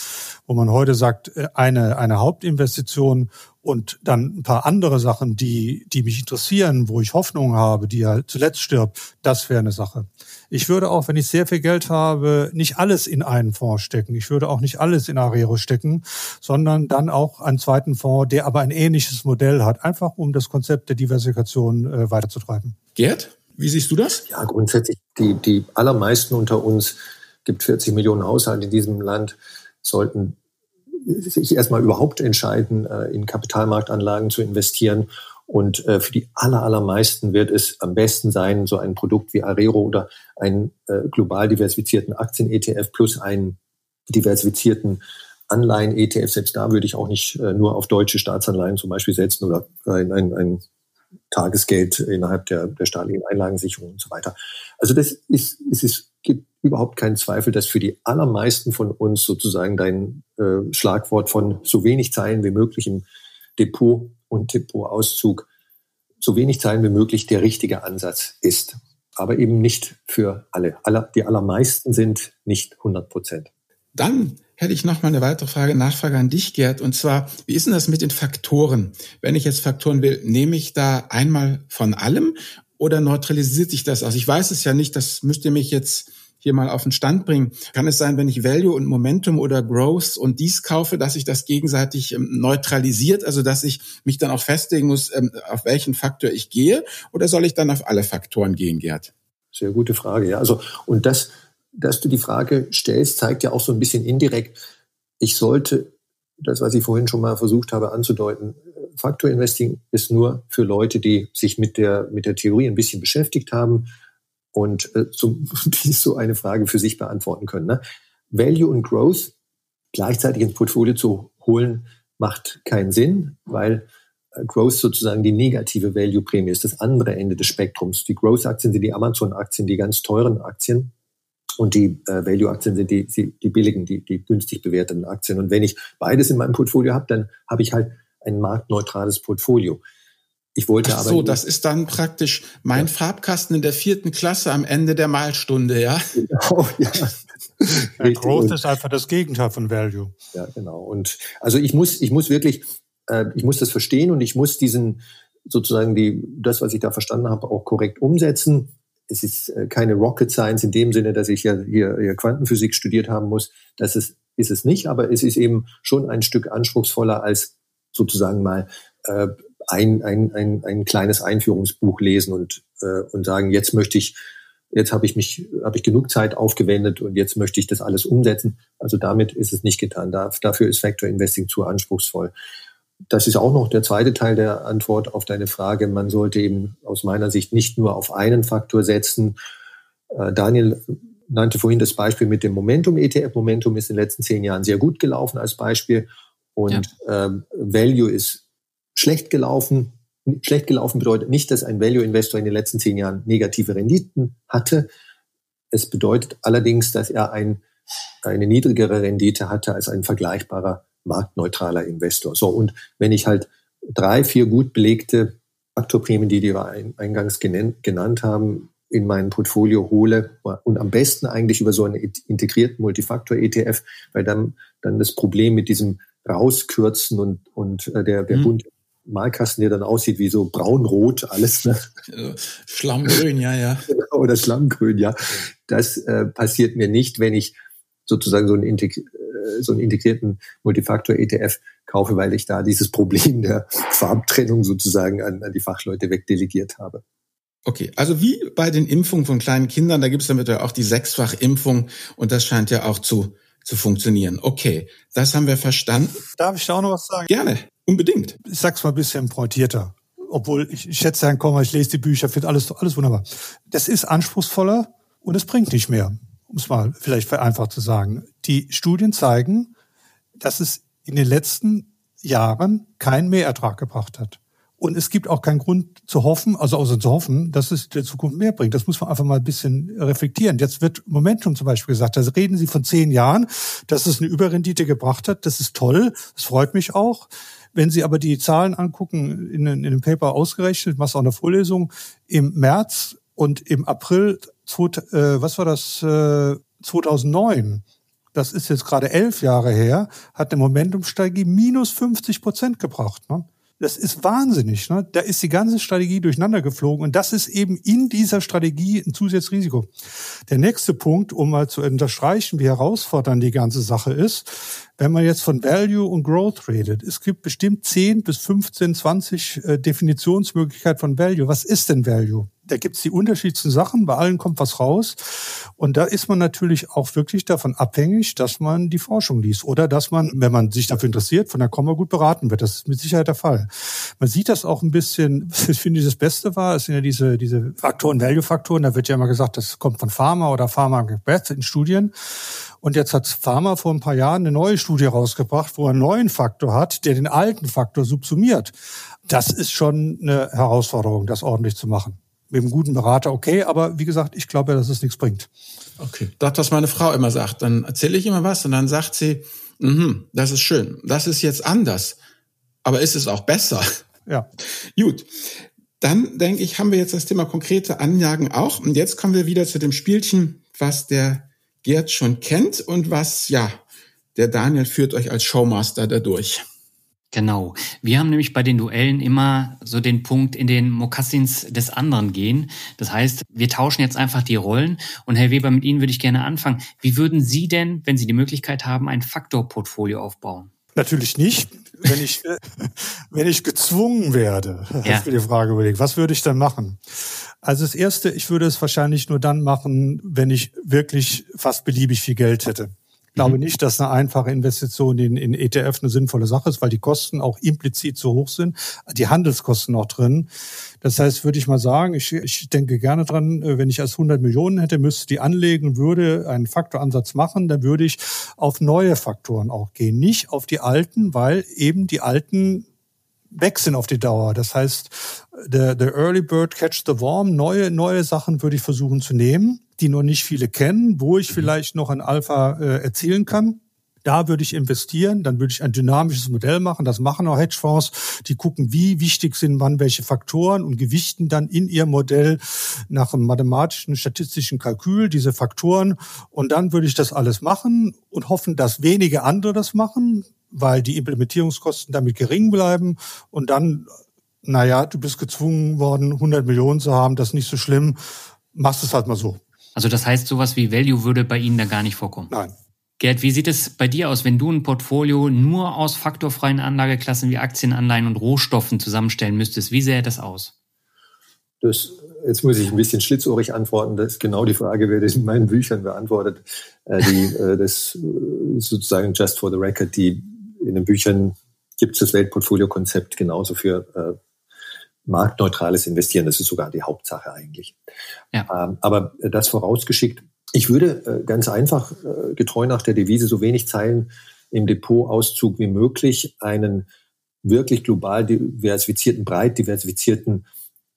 wo man heute sagt, äh, eine, eine Hauptinvestition und dann ein paar andere Sachen, die, die mich interessieren, wo ich Hoffnung habe, die ja zuletzt stirbt, das wäre eine Sache. Ich würde auch, wenn ich sehr viel Geld habe, nicht alles in einen Fonds stecken. Ich würde auch nicht alles in Arero stecken, sondern dann auch einen zweiten Fonds, der aber ein ähnliches Modell hat, einfach um das Konzept der Diversifikation äh, weiterzutreiben. Gerd, wie siehst du das? Ja, grundsätzlich, die, die allermeisten unter uns, gibt 40 Millionen Haushalte in diesem Land, sollten sich erstmal überhaupt entscheiden, äh, in Kapitalmarktanlagen zu investieren und äh, für die aller, allermeisten wird es am besten sein, so ein Produkt wie Arero oder einen äh, global diversifizierten Aktien-ETF plus einen diversifizierten Anleihen-ETF. Selbst da würde ich auch nicht äh, nur auf deutsche Staatsanleihen zum Beispiel setzen oder ein, ein, ein Tagesgeld innerhalb der, der staatlichen Einlagensicherung und so weiter. Also das ist, es ist, gibt überhaupt keinen Zweifel, dass für die allermeisten von uns sozusagen dein äh, Schlagwort von so wenig Zeilen wie möglich im Depot und Depotauszug so wenig Zahlen wie möglich der richtige Ansatz ist. Aber eben nicht für alle. Die allermeisten sind nicht 100 Prozent. Dann hätte ich noch mal eine weitere Frage, Nachfrage an dich, Gerd. Und zwar, wie ist denn das mit den Faktoren? Wenn ich jetzt Faktoren will, nehme ich da einmal von allem oder neutralisiert sich das aus? Ich weiß es ja nicht, das müsst ihr mich jetzt hier mal auf den Stand bringen. Kann es sein, wenn ich Value und Momentum oder Growth und dies kaufe, dass sich das gegenseitig ähm, neutralisiert, also dass ich mich dann auch festlegen muss, ähm, auf welchen Faktor ich gehe, oder soll ich dann auf alle Faktoren gehen, Gerd? Sehr gute Frage, ja. Also, und das, dass du die Frage stellst, zeigt ja auch so ein bisschen indirekt, ich sollte, das, was ich vorhin schon mal versucht habe anzudeuten, Faktor Investing ist nur für Leute, die sich mit der, mit der Theorie ein bisschen beschäftigt haben, und äh, zum, die so eine Frage für sich beantworten können. Ne? Value und Growth gleichzeitig ins Portfolio zu holen, macht keinen Sinn, weil äh, Growth sozusagen die negative Value-Prämie ist, das andere Ende des Spektrums. Die Growth-Aktien sind die Amazon-Aktien, die ganz teuren Aktien. Und die äh, Value-Aktien sind die, die, die billigen, die, die günstig bewerteten Aktien. Und wenn ich beides in meinem Portfolio habe, dann habe ich halt ein marktneutrales Portfolio. Ich wollte Ach aber. So, das ist dann praktisch mein ja. Farbkasten in der vierten Klasse am Ende der Malstunde, ja? Genau, ja. ja Growth ist einfach das Gegenteil von Value. Ja, genau. Und also ich muss, ich muss wirklich, äh, ich muss das verstehen und ich muss diesen sozusagen die, das, was ich da verstanden habe, auch korrekt umsetzen. Es ist äh, keine Rocket Science in dem Sinne, dass ich ja hier, hier Quantenphysik studiert haben muss. Das ist, ist es nicht, aber es ist eben schon ein Stück anspruchsvoller als sozusagen mal äh, ein, ein, ein, ein kleines Einführungsbuch lesen und, äh, und sagen, jetzt möchte ich, jetzt habe ich mich, habe ich genug Zeit aufgewendet und jetzt möchte ich das alles umsetzen. Also damit ist es nicht getan. Da, dafür ist Factor Investing zu anspruchsvoll. Das ist auch noch der zweite Teil der Antwort auf deine Frage. Man sollte eben aus meiner Sicht nicht nur auf einen Faktor setzen. Äh, Daniel nannte vorhin das Beispiel mit dem Momentum-ETF. Momentum ist in den letzten zehn Jahren sehr gut gelaufen als Beispiel. Und ja. ähm, Value ist schlecht gelaufen. Schlecht gelaufen bedeutet nicht, dass ein Value-Investor in den letzten zehn Jahren negative Renditen hatte. Es bedeutet allerdings, dass er ein, eine niedrigere Rendite hatte als ein vergleichbarer marktneutraler Investor. So, und wenn ich halt drei, vier gut belegte Faktorprämien, die wir eingangs genannt haben, in mein Portfolio hole und am besten eigentlich über so einen integrierten Multifaktor-ETF, weil dann, dann das Problem mit diesem Rauskürzen und, und äh, der, der mhm. bunte Malkasten, der dann aussieht wie so braunrot alles. Ne? Schlammgrün, ja, ja. Oder Schlammgrün, ja. Das äh, passiert mir nicht, wenn ich sozusagen so einen, Integ äh, so einen integrierten Multifaktor-ETF kaufe, weil ich da dieses Problem der Farbtrennung sozusagen an, an die Fachleute wegdelegiert habe. Okay, also wie bei den Impfungen von kleinen Kindern, da gibt es damit ja auch die Sechsfachimpfung und das scheint ja auch zu zu funktionieren. Okay, das haben wir verstanden. Darf ich da auch noch was sagen? Gerne, unbedingt. Ich sag's mal ein bisschen pointierter. Obwohl ich, schätze Herrn Kommer, ich lese die Bücher, finde alles, alles wunderbar. Das ist anspruchsvoller und es bringt nicht mehr, um es mal vielleicht vereinfacht zu sagen. Die Studien zeigen, dass es in den letzten Jahren keinen Mehrertrag gebracht hat. Und es gibt auch keinen Grund zu hoffen, also außer zu hoffen, dass es der Zukunft mehr bringt. Das muss man einfach mal ein bisschen reflektieren. Jetzt wird Momentum zum Beispiel gesagt, da reden Sie von zehn Jahren, dass es eine Überrendite gebracht hat. Das ist toll, das freut mich auch. Wenn Sie aber die Zahlen angucken, in, in dem Paper ausgerechnet, was auch eine Vorlesung, im März und im April, äh, was war das, äh, 2009, das ist jetzt gerade elf Jahre her, hat eine Momentumstrategie minus 50 Prozent gebracht. Ne? Das ist wahnsinnig. Ne? Da ist die ganze Strategie durcheinander geflogen und das ist eben in dieser Strategie ein zusätzliches Risiko. Der nächste Punkt, um mal zu unterstreichen, wie herausfordernd die ganze Sache ist, wenn man jetzt von Value und Growth redet, es gibt bestimmt 10 bis 15, 20 äh, Definitionsmöglichkeiten von Value. Was ist denn Value? Da gibt's die unterschiedlichsten Sachen, bei allen kommt was raus. Und da ist man natürlich auch wirklich davon abhängig, dass man die Forschung liest oder dass man, wenn man sich dafür interessiert, von der Komma gut beraten wird. Das ist mit Sicherheit der Fall. Man sieht das auch ein bisschen, ich finde, das Beste war, es sind ja diese, diese Faktoren, Value-Faktoren, da wird ja immer gesagt, das kommt von Pharma oder Pharma in Studien. Und jetzt hat Pharma vor ein paar Jahren eine neue Studie rausgebracht, wo er einen neuen Faktor hat, der den alten Faktor subsumiert. Das ist schon eine Herausforderung, das ordentlich zu machen mit einem guten Berater okay, aber wie gesagt, ich glaube ja, dass es nichts bringt. Okay, das, was meine Frau immer sagt, dann erzähle ich immer was und dann sagt sie, mhm, das ist schön, das ist jetzt anders, aber ist es auch besser? Ja. Gut, dann denke ich, haben wir jetzt das Thema konkrete Anlagen auch und jetzt kommen wir wieder zu dem Spielchen, was der Gerd schon kennt und was, ja, der Daniel führt euch als Showmaster dadurch. Genau. Wir haben nämlich bei den Duellen immer so den Punkt in den Mokassins des anderen gehen. Das heißt, wir tauschen jetzt einfach die Rollen. Und Herr Weber, mit Ihnen würde ich gerne anfangen. Wie würden Sie denn, wenn Sie die Möglichkeit haben, ein Faktorportfolio aufbauen? Natürlich nicht. Wenn ich, wenn ich gezwungen werde, ja. hast du die Frage überlegt, was würde ich dann machen? Also das erste, ich würde es wahrscheinlich nur dann machen, wenn ich wirklich fast beliebig viel Geld hätte. Ich glaube mhm. nicht, dass eine einfache Investition in, in ETF eine sinnvolle Sache ist, weil die Kosten auch implizit zu hoch sind, die Handelskosten auch drin. Das heißt, würde ich mal sagen, ich, ich denke gerne dran, äh, wenn ich als 100 Millionen hätte, müsste die anlegen, würde einen Faktoransatz machen, dann würde ich auf neue Faktoren auch gehen, nicht auf die alten, weil eben die alten weg sind auf die Dauer. Das heißt, der, der Early Bird Catch the Worm, neue, neue Sachen würde ich versuchen zu nehmen die noch nicht viele kennen, wo ich mhm. vielleicht noch ein Alpha äh, erzielen kann. Da würde ich investieren, dann würde ich ein dynamisches Modell machen. Das machen auch Hedgefonds. Die gucken, wie wichtig sind wann welche Faktoren und gewichten dann in ihr Modell nach einem mathematischen, statistischen Kalkül diese Faktoren. Und dann würde ich das alles machen und hoffen, dass wenige andere das machen, weil die Implementierungskosten damit gering bleiben. Und dann, naja, du bist gezwungen worden, 100 Millionen zu haben, das ist nicht so schlimm. Machst es halt mal so. Also das heißt, sowas wie Value würde bei Ihnen da gar nicht vorkommen? Nein. Gerd, wie sieht es bei dir aus, wenn du ein Portfolio nur aus faktorfreien Anlageklassen wie Aktien, Anleihen und Rohstoffen zusammenstellen müsstest? Wie sähe das aus? Das, jetzt muss ich ein bisschen schlitzohrig antworten. Das ist genau die Frage, wer das in meinen Büchern beantwortet. Äh, die, äh, das sozusagen just for the record, die in den Büchern gibt es das Weltportfolio-Konzept genauso für äh, marktneutrales Investieren. Das ist sogar die Hauptsache eigentlich. Ja. Ähm, aber das vorausgeschickt, ich würde äh, ganz einfach, äh, getreu nach der Devise, so wenig Zeilen im Depotauszug wie möglich einen wirklich global diversifizierten, breit diversifizierten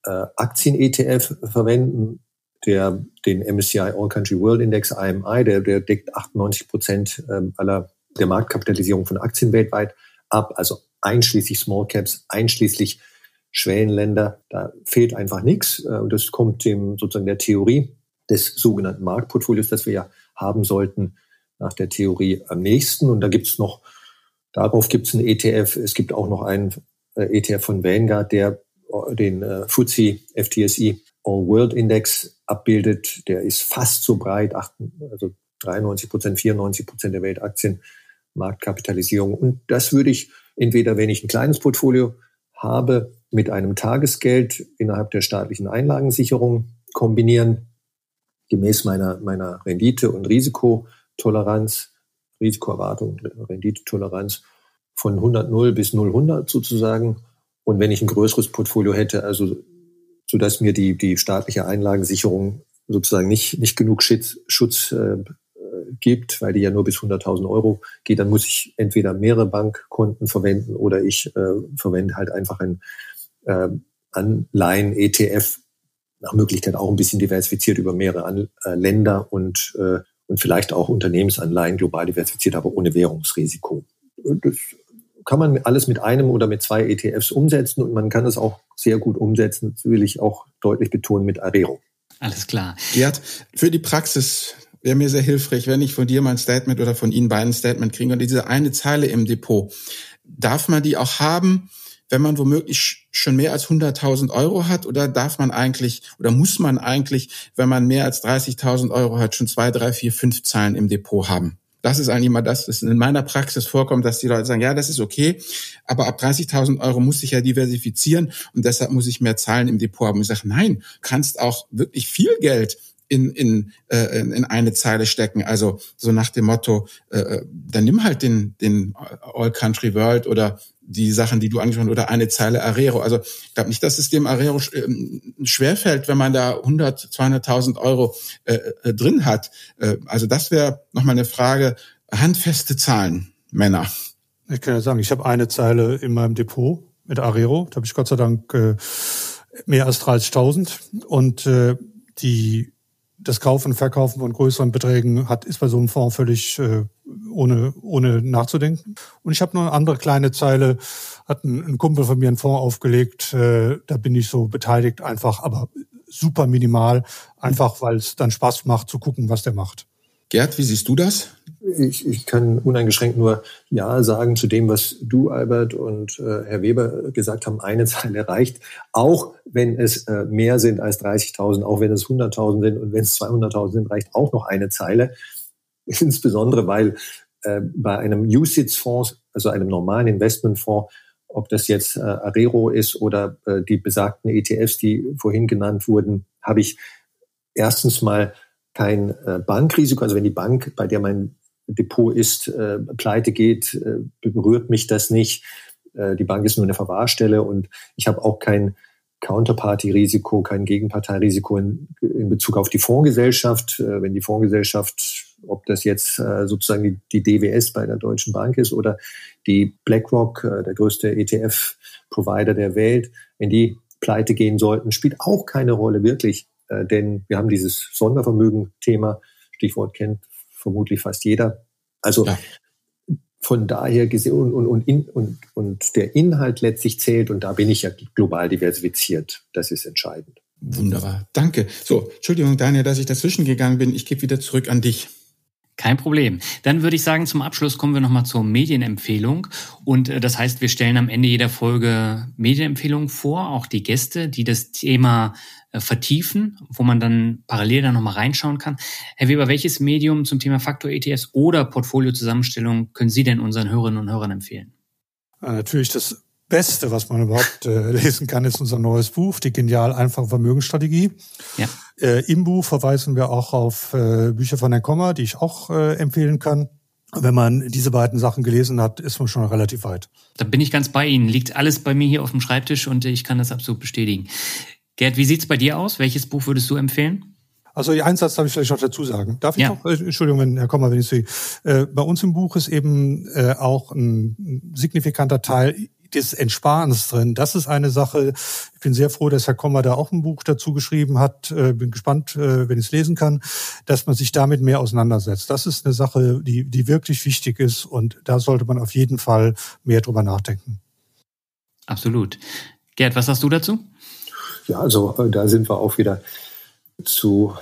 äh, Aktien-ETF verwenden, der den MSCI All Country World Index IMI, der, der deckt 98 Prozent ähm, aller der Marktkapitalisierung von Aktien weltweit ab, also einschließlich Small Caps, einschließlich Schwellenländer, da fehlt einfach nichts. Äh, und das kommt dem sozusagen der Theorie des sogenannten Marktportfolios, das wir ja haben sollten, nach der Theorie am nächsten. Und da gibt es noch, darauf gibt es einen ETF, es gibt auch noch einen äh, ETF von Vanguard, der äh, den äh, FTSE All World Index abbildet. Der ist fast so breit, also 93 Prozent, 94 Prozent der Weltaktien, Marktkapitalisierung. Und das würde ich entweder, wenn ich ein kleines Portfolio habe, mit einem Tagesgeld innerhalb der staatlichen Einlagensicherung kombinieren, gemäß meiner, meiner Rendite- und Risikotoleranz Risikoerwartung, Renditetoleranz von 100 0 bis 0 100 sozusagen. Und wenn ich ein größeres Portfolio hätte, also so dass mir die, die staatliche Einlagensicherung sozusagen nicht, nicht genug Schutz, Schutz äh, gibt, weil die ja nur bis 100.000 Euro geht, dann muss ich entweder mehrere Bankkonten verwenden oder ich äh, verwende halt einfach ein äh, Anleihen-ETF, nach Möglichkeit auch ein bisschen diversifiziert über mehrere An äh, Länder und, äh, und vielleicht auch Unternehmensanleihen global diversifiziert, aber ohne Währungsrisiko. Das kann man alles mit einem oder mit zwei ETFs umsetzen und man kann es auch sehr gut umsetzen, das will ich auch deutlich betonen, mit Arero. Alles klar. Gerd, für die Praxis wäre mir sehr hilfreich, wenn ich von dir mein Statement oder von Ihnen beiden ein Statement kriege. Und diese eine Zeile im Depot, darf man die auch haben, wenn man womöglich schon mehr als 100.000 Euro hat? Oder darf man eigentlich, oder muss man eigentlich, wenn man mehr als 30.000 Euro hat, schon zwei, drei, vier, fünf Zahlen im Depot haben? Das ist eigentlich mal das, was in meiner Praxis vorkommt, dass die Leute sagen, ja, das ist okay, aber ab 30.000 Euro muss ich ja diversifizieren und deshalb muss ich mehr Zahlen im Depot haben. ich sage, nein, kannst auch wirklich viel Geld in, in, äh, in eine Zeile stecken. Also so nach dem Motto, äh, äh, dann nimm halt den, den All Country World oder die Sachen, die du angesprochen hast, oder eine Zeile Arero. Also ich glaube nicht, dass es dem Arero äh, schwerfällt, wenn man da 100, 200.000 Euro äh, äh, drin hat. Äh, also das wäre nochmal eine Frage. Handfeste Zahlen, Männer. Ich kann ja sagen, ich habe eine Zeile in meinem Depot mit Arero. Da habe ich Gott sei Dank äh, mehr als 30.000. Und äh, die das Kaufen und Verkaufen von größeren Beträgen hat, ist bei so einem Fonds völlig äh, ohne, ohne nachzudenken. Und ich habe noch eine andere kleine Zeile, hat ein, ein, Kumpel von mir einen Fonds aufgelegt, äh, da bin ich so beteiligt, einfach, aber super minimal, einfach weil es dann Spaß macht zu gucken, was der macht. Gerd, wie siehst du das? Ich, ich kann uneingeschränkt nur Ja sagen zu dem, was du, Albert und äh, Herr Weber gesagt haben. Eine Zeile reicht, auch wenn es äh, mehr sind als 30.000, auch wenn es 100.000 sind und wenn es 200.000 sind, reicht auch noch eine Zeile. Insbesondere, weil äh, bei einem USITS-Fonds, also einem normalen Investmentfonds, ob das jetzt äh, Arero ist oder äh, die besagten ETFs, die vorhin genannt wurden, habe ich erstens mal kein äh, Bankrisiko. Also wenn die Bank, bei der mein Depot ist, äh, pleite geht, äh, berührt mich das nicht. Äh, die Bank ist nur eine Verwahrstelle und ich habe auch kein Counterparty-Risiko, kein Gegenparteirisiko in, in Bezug auf die Fondsgesellschaft. Äh, wenn die Fondsgesellschaft, ob das jetzt äh, sozusagen die, DWS bei der Deutschen Bank ist oder die BlackRock, äh, der größte ETF-Provider der Welt, wenn die pleite gehen sollten, spielt auch keine Rolle wirklich äh, denn wir haben dieses Sondervermögen-Thema, Stichwort kennt vermutlich fast jeder. Also ja. von daher gesehen und, und, und, in, und, und der Inhalt letztlich zählt und da bin ich ja global diversifiziert. Das ist entscheidend. Wunderbar, danke. So, Entschuldigung, Daniel, dass ich dazwischen gegangen bin. Ich gebe wieder zurück an dich. Kein Problem. Dann würde ich sagen, zum Abschluss kommen wir nochmal zur Medienempfehlung. Und äh, das heißt, wir stellen am Ende jeder Folge Medienempfehlungen vor, auch die Gäste, die das Thema vertiefen, wo man dann parallel dann nochmal reinschauen kann. Herr Weber, welches Medium zum Thema Faktor ETS oder Portfoliozusammenstellung können Sie denn unseren Hörerinnen und Hörern empfehlen? Natürlich das Beste, was man überhaupt äh, lesen kann, ist unser neues Buch, die genial einfache Vermögensstrategie. Ja. Äh, Im Buch verweisen wir auch auf äh, Bücher von Herrn Kommer, die ich auch äh, empfehlen kann. Wenn man diese beiden Sachen gelesen hat, ist man schon relativ weit. Da bin ich ganz bei Ihnen. Liegt alles bei mir hier auf dem Schreibtisch und ich kann das absolut bestätigen. Gerd, wie sieht's bei dir aus? Welches Buch würdest du empfehlen? Also einen Satz darf ich vielleicht noch dazu sagen. Darf ich ja. noch? Äh, Entschuldigung, wenn, Herr Kommer, wenn ich Sie. Äh, bei uns im Buch ist eben äh, auch ein signifikanter Teil des Entsparens drin. Das ist eine Sache. Ich bin sehr froh, dass Herr Kommer da auch ein Buch dazu geschrieben hat. Äh, bin gespannt, äh, wenn ich es lesen kann, dass man sich damit mehr auseinandersetzt. Das ist eine Sache, die, die wirklich wichtig ist und da sollte man auf jeden Fall mehr drüber nachdenken. Absolut. Gerd, was sagst du dazu? Ja, also äh, da sind wir auch wieder zu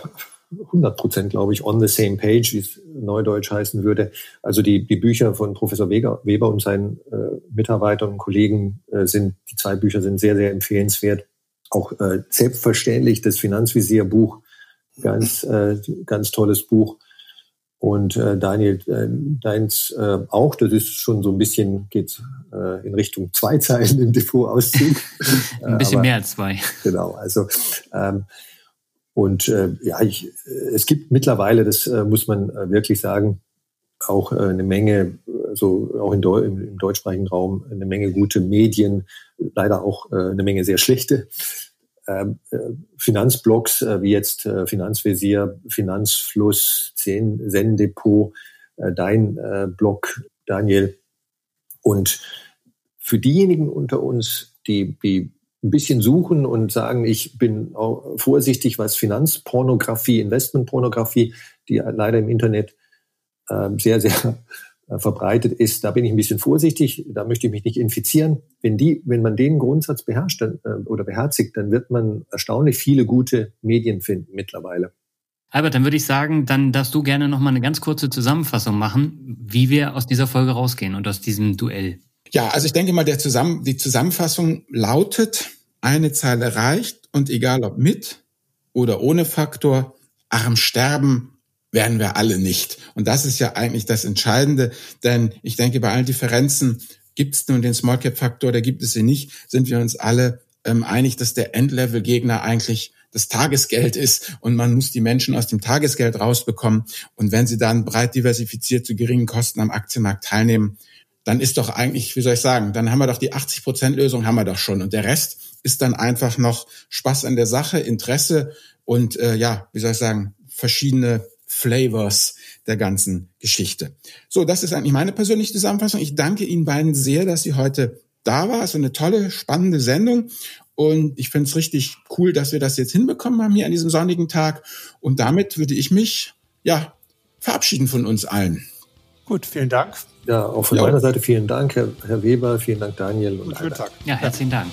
100 Prozent, glaube ich, on the same page, wie es neudeutsch heißen würde. Also die, die Bücher von Professor Weber, und seinen äh, Mitarbeitern und Kollegen äh, sind, die zwei Bücher sind sehr, sehr empfehlenswert. Auch äh, selbstverständlich das Finanzvisierbuch, ganz, äh, ganz tolles Buch. Und äh, Daniel, äh, deins äh, auch, das ist schon so ein bisschen, geht äh, in Richtung zwei Zeilen im Depotauszug. ein bisschen Aber, mehr als zwei. Genau, also ähm, und äh, ja, ich, es gibt mittlerweile, das äh, muss man äh, wirklich sagen, auch äh, eine Menge, so auch in Deu im, deutschsprachigen Raum, eine Menge gute Medien, leider auch äh, eine Menge sehr schlechte. Ähm, äh, Finanzblogs wie jetzt Finanzvisier, Finanzfluss, Zen-Depot, dein Blog, Daniel. Und für diejenigen unter uns, die, die ein bisschen suchen und sagen, ich bin auch vorsichtig, was Finanzpornografie, Investmentpornografie, die leider im Internet äh, sehr, sehr äh, verbreitet ist, da bin ich ein bisschen vorsichtig, da möchte ich mich nicht infizieren. Wenn die, wenn man den Grundsatz beherrscht dann, äh, oder beherzigt, dann wird man erstaunlich viele gute Medien finden mittlerweile. Albert, dann würde ich sagen, dann darfst du gerne noch mal eine ganz kurze Zusammenfassung machen, wie wir aus dieser Folge rausgehen und aus diesem Duell. Ja, also ich denke mal, der Zusammen die Zusammenfassung lautet, eine Zeile reicht und egal ob mit oder ohne Faktor, arm sterben werden wir alle nicht. Und das ist ja eigentlich das Entscheidende, denn ich denke, bei allen Differenzen gibt es nun den Small Cap Faktor, da gibt es sie nicht, sind wir uns alle ähm, einig, dass der Endlevel-Gegner eigentlich das Tagesgeld ist und man muss die Menschen aus dem Tagesgeld rausbekommen. Und wenn sie dann breit diversifiziert zu geringen Kosten am Aktienmarkt teilnehmen, dann ist doch eigentlich, wie soll ich sagen, dann haben wir doch die 80-Prozent-Lösung, haben wir doch schon. Und der Rest ist dann einfach noch Spaß an der Sache, Interesse und äh, ja, wie soll ich sagen, verschiedene Flavors der ganzen Geschichte. So, das ist eigentlich meine persönliche Zusammenfassung. Ich danke Ihnen beiden sehr, dass Sie heute da war. Es ist eine tolle, spannende Sendung. Und ich finde es richtig cool, dass wir das jetzt hinbekommen haben hier an diesem sonnigen Tag. Und damit würde ich mich, ja, verabschieden von uns allen. Gut, vielen Dank. Ja, auch von ja. meiner Seite vielen Dank, Herr, Herr Weber, vielen Dank, Daniel. Und, und schönen Tag. Ja, herzlichen Dank.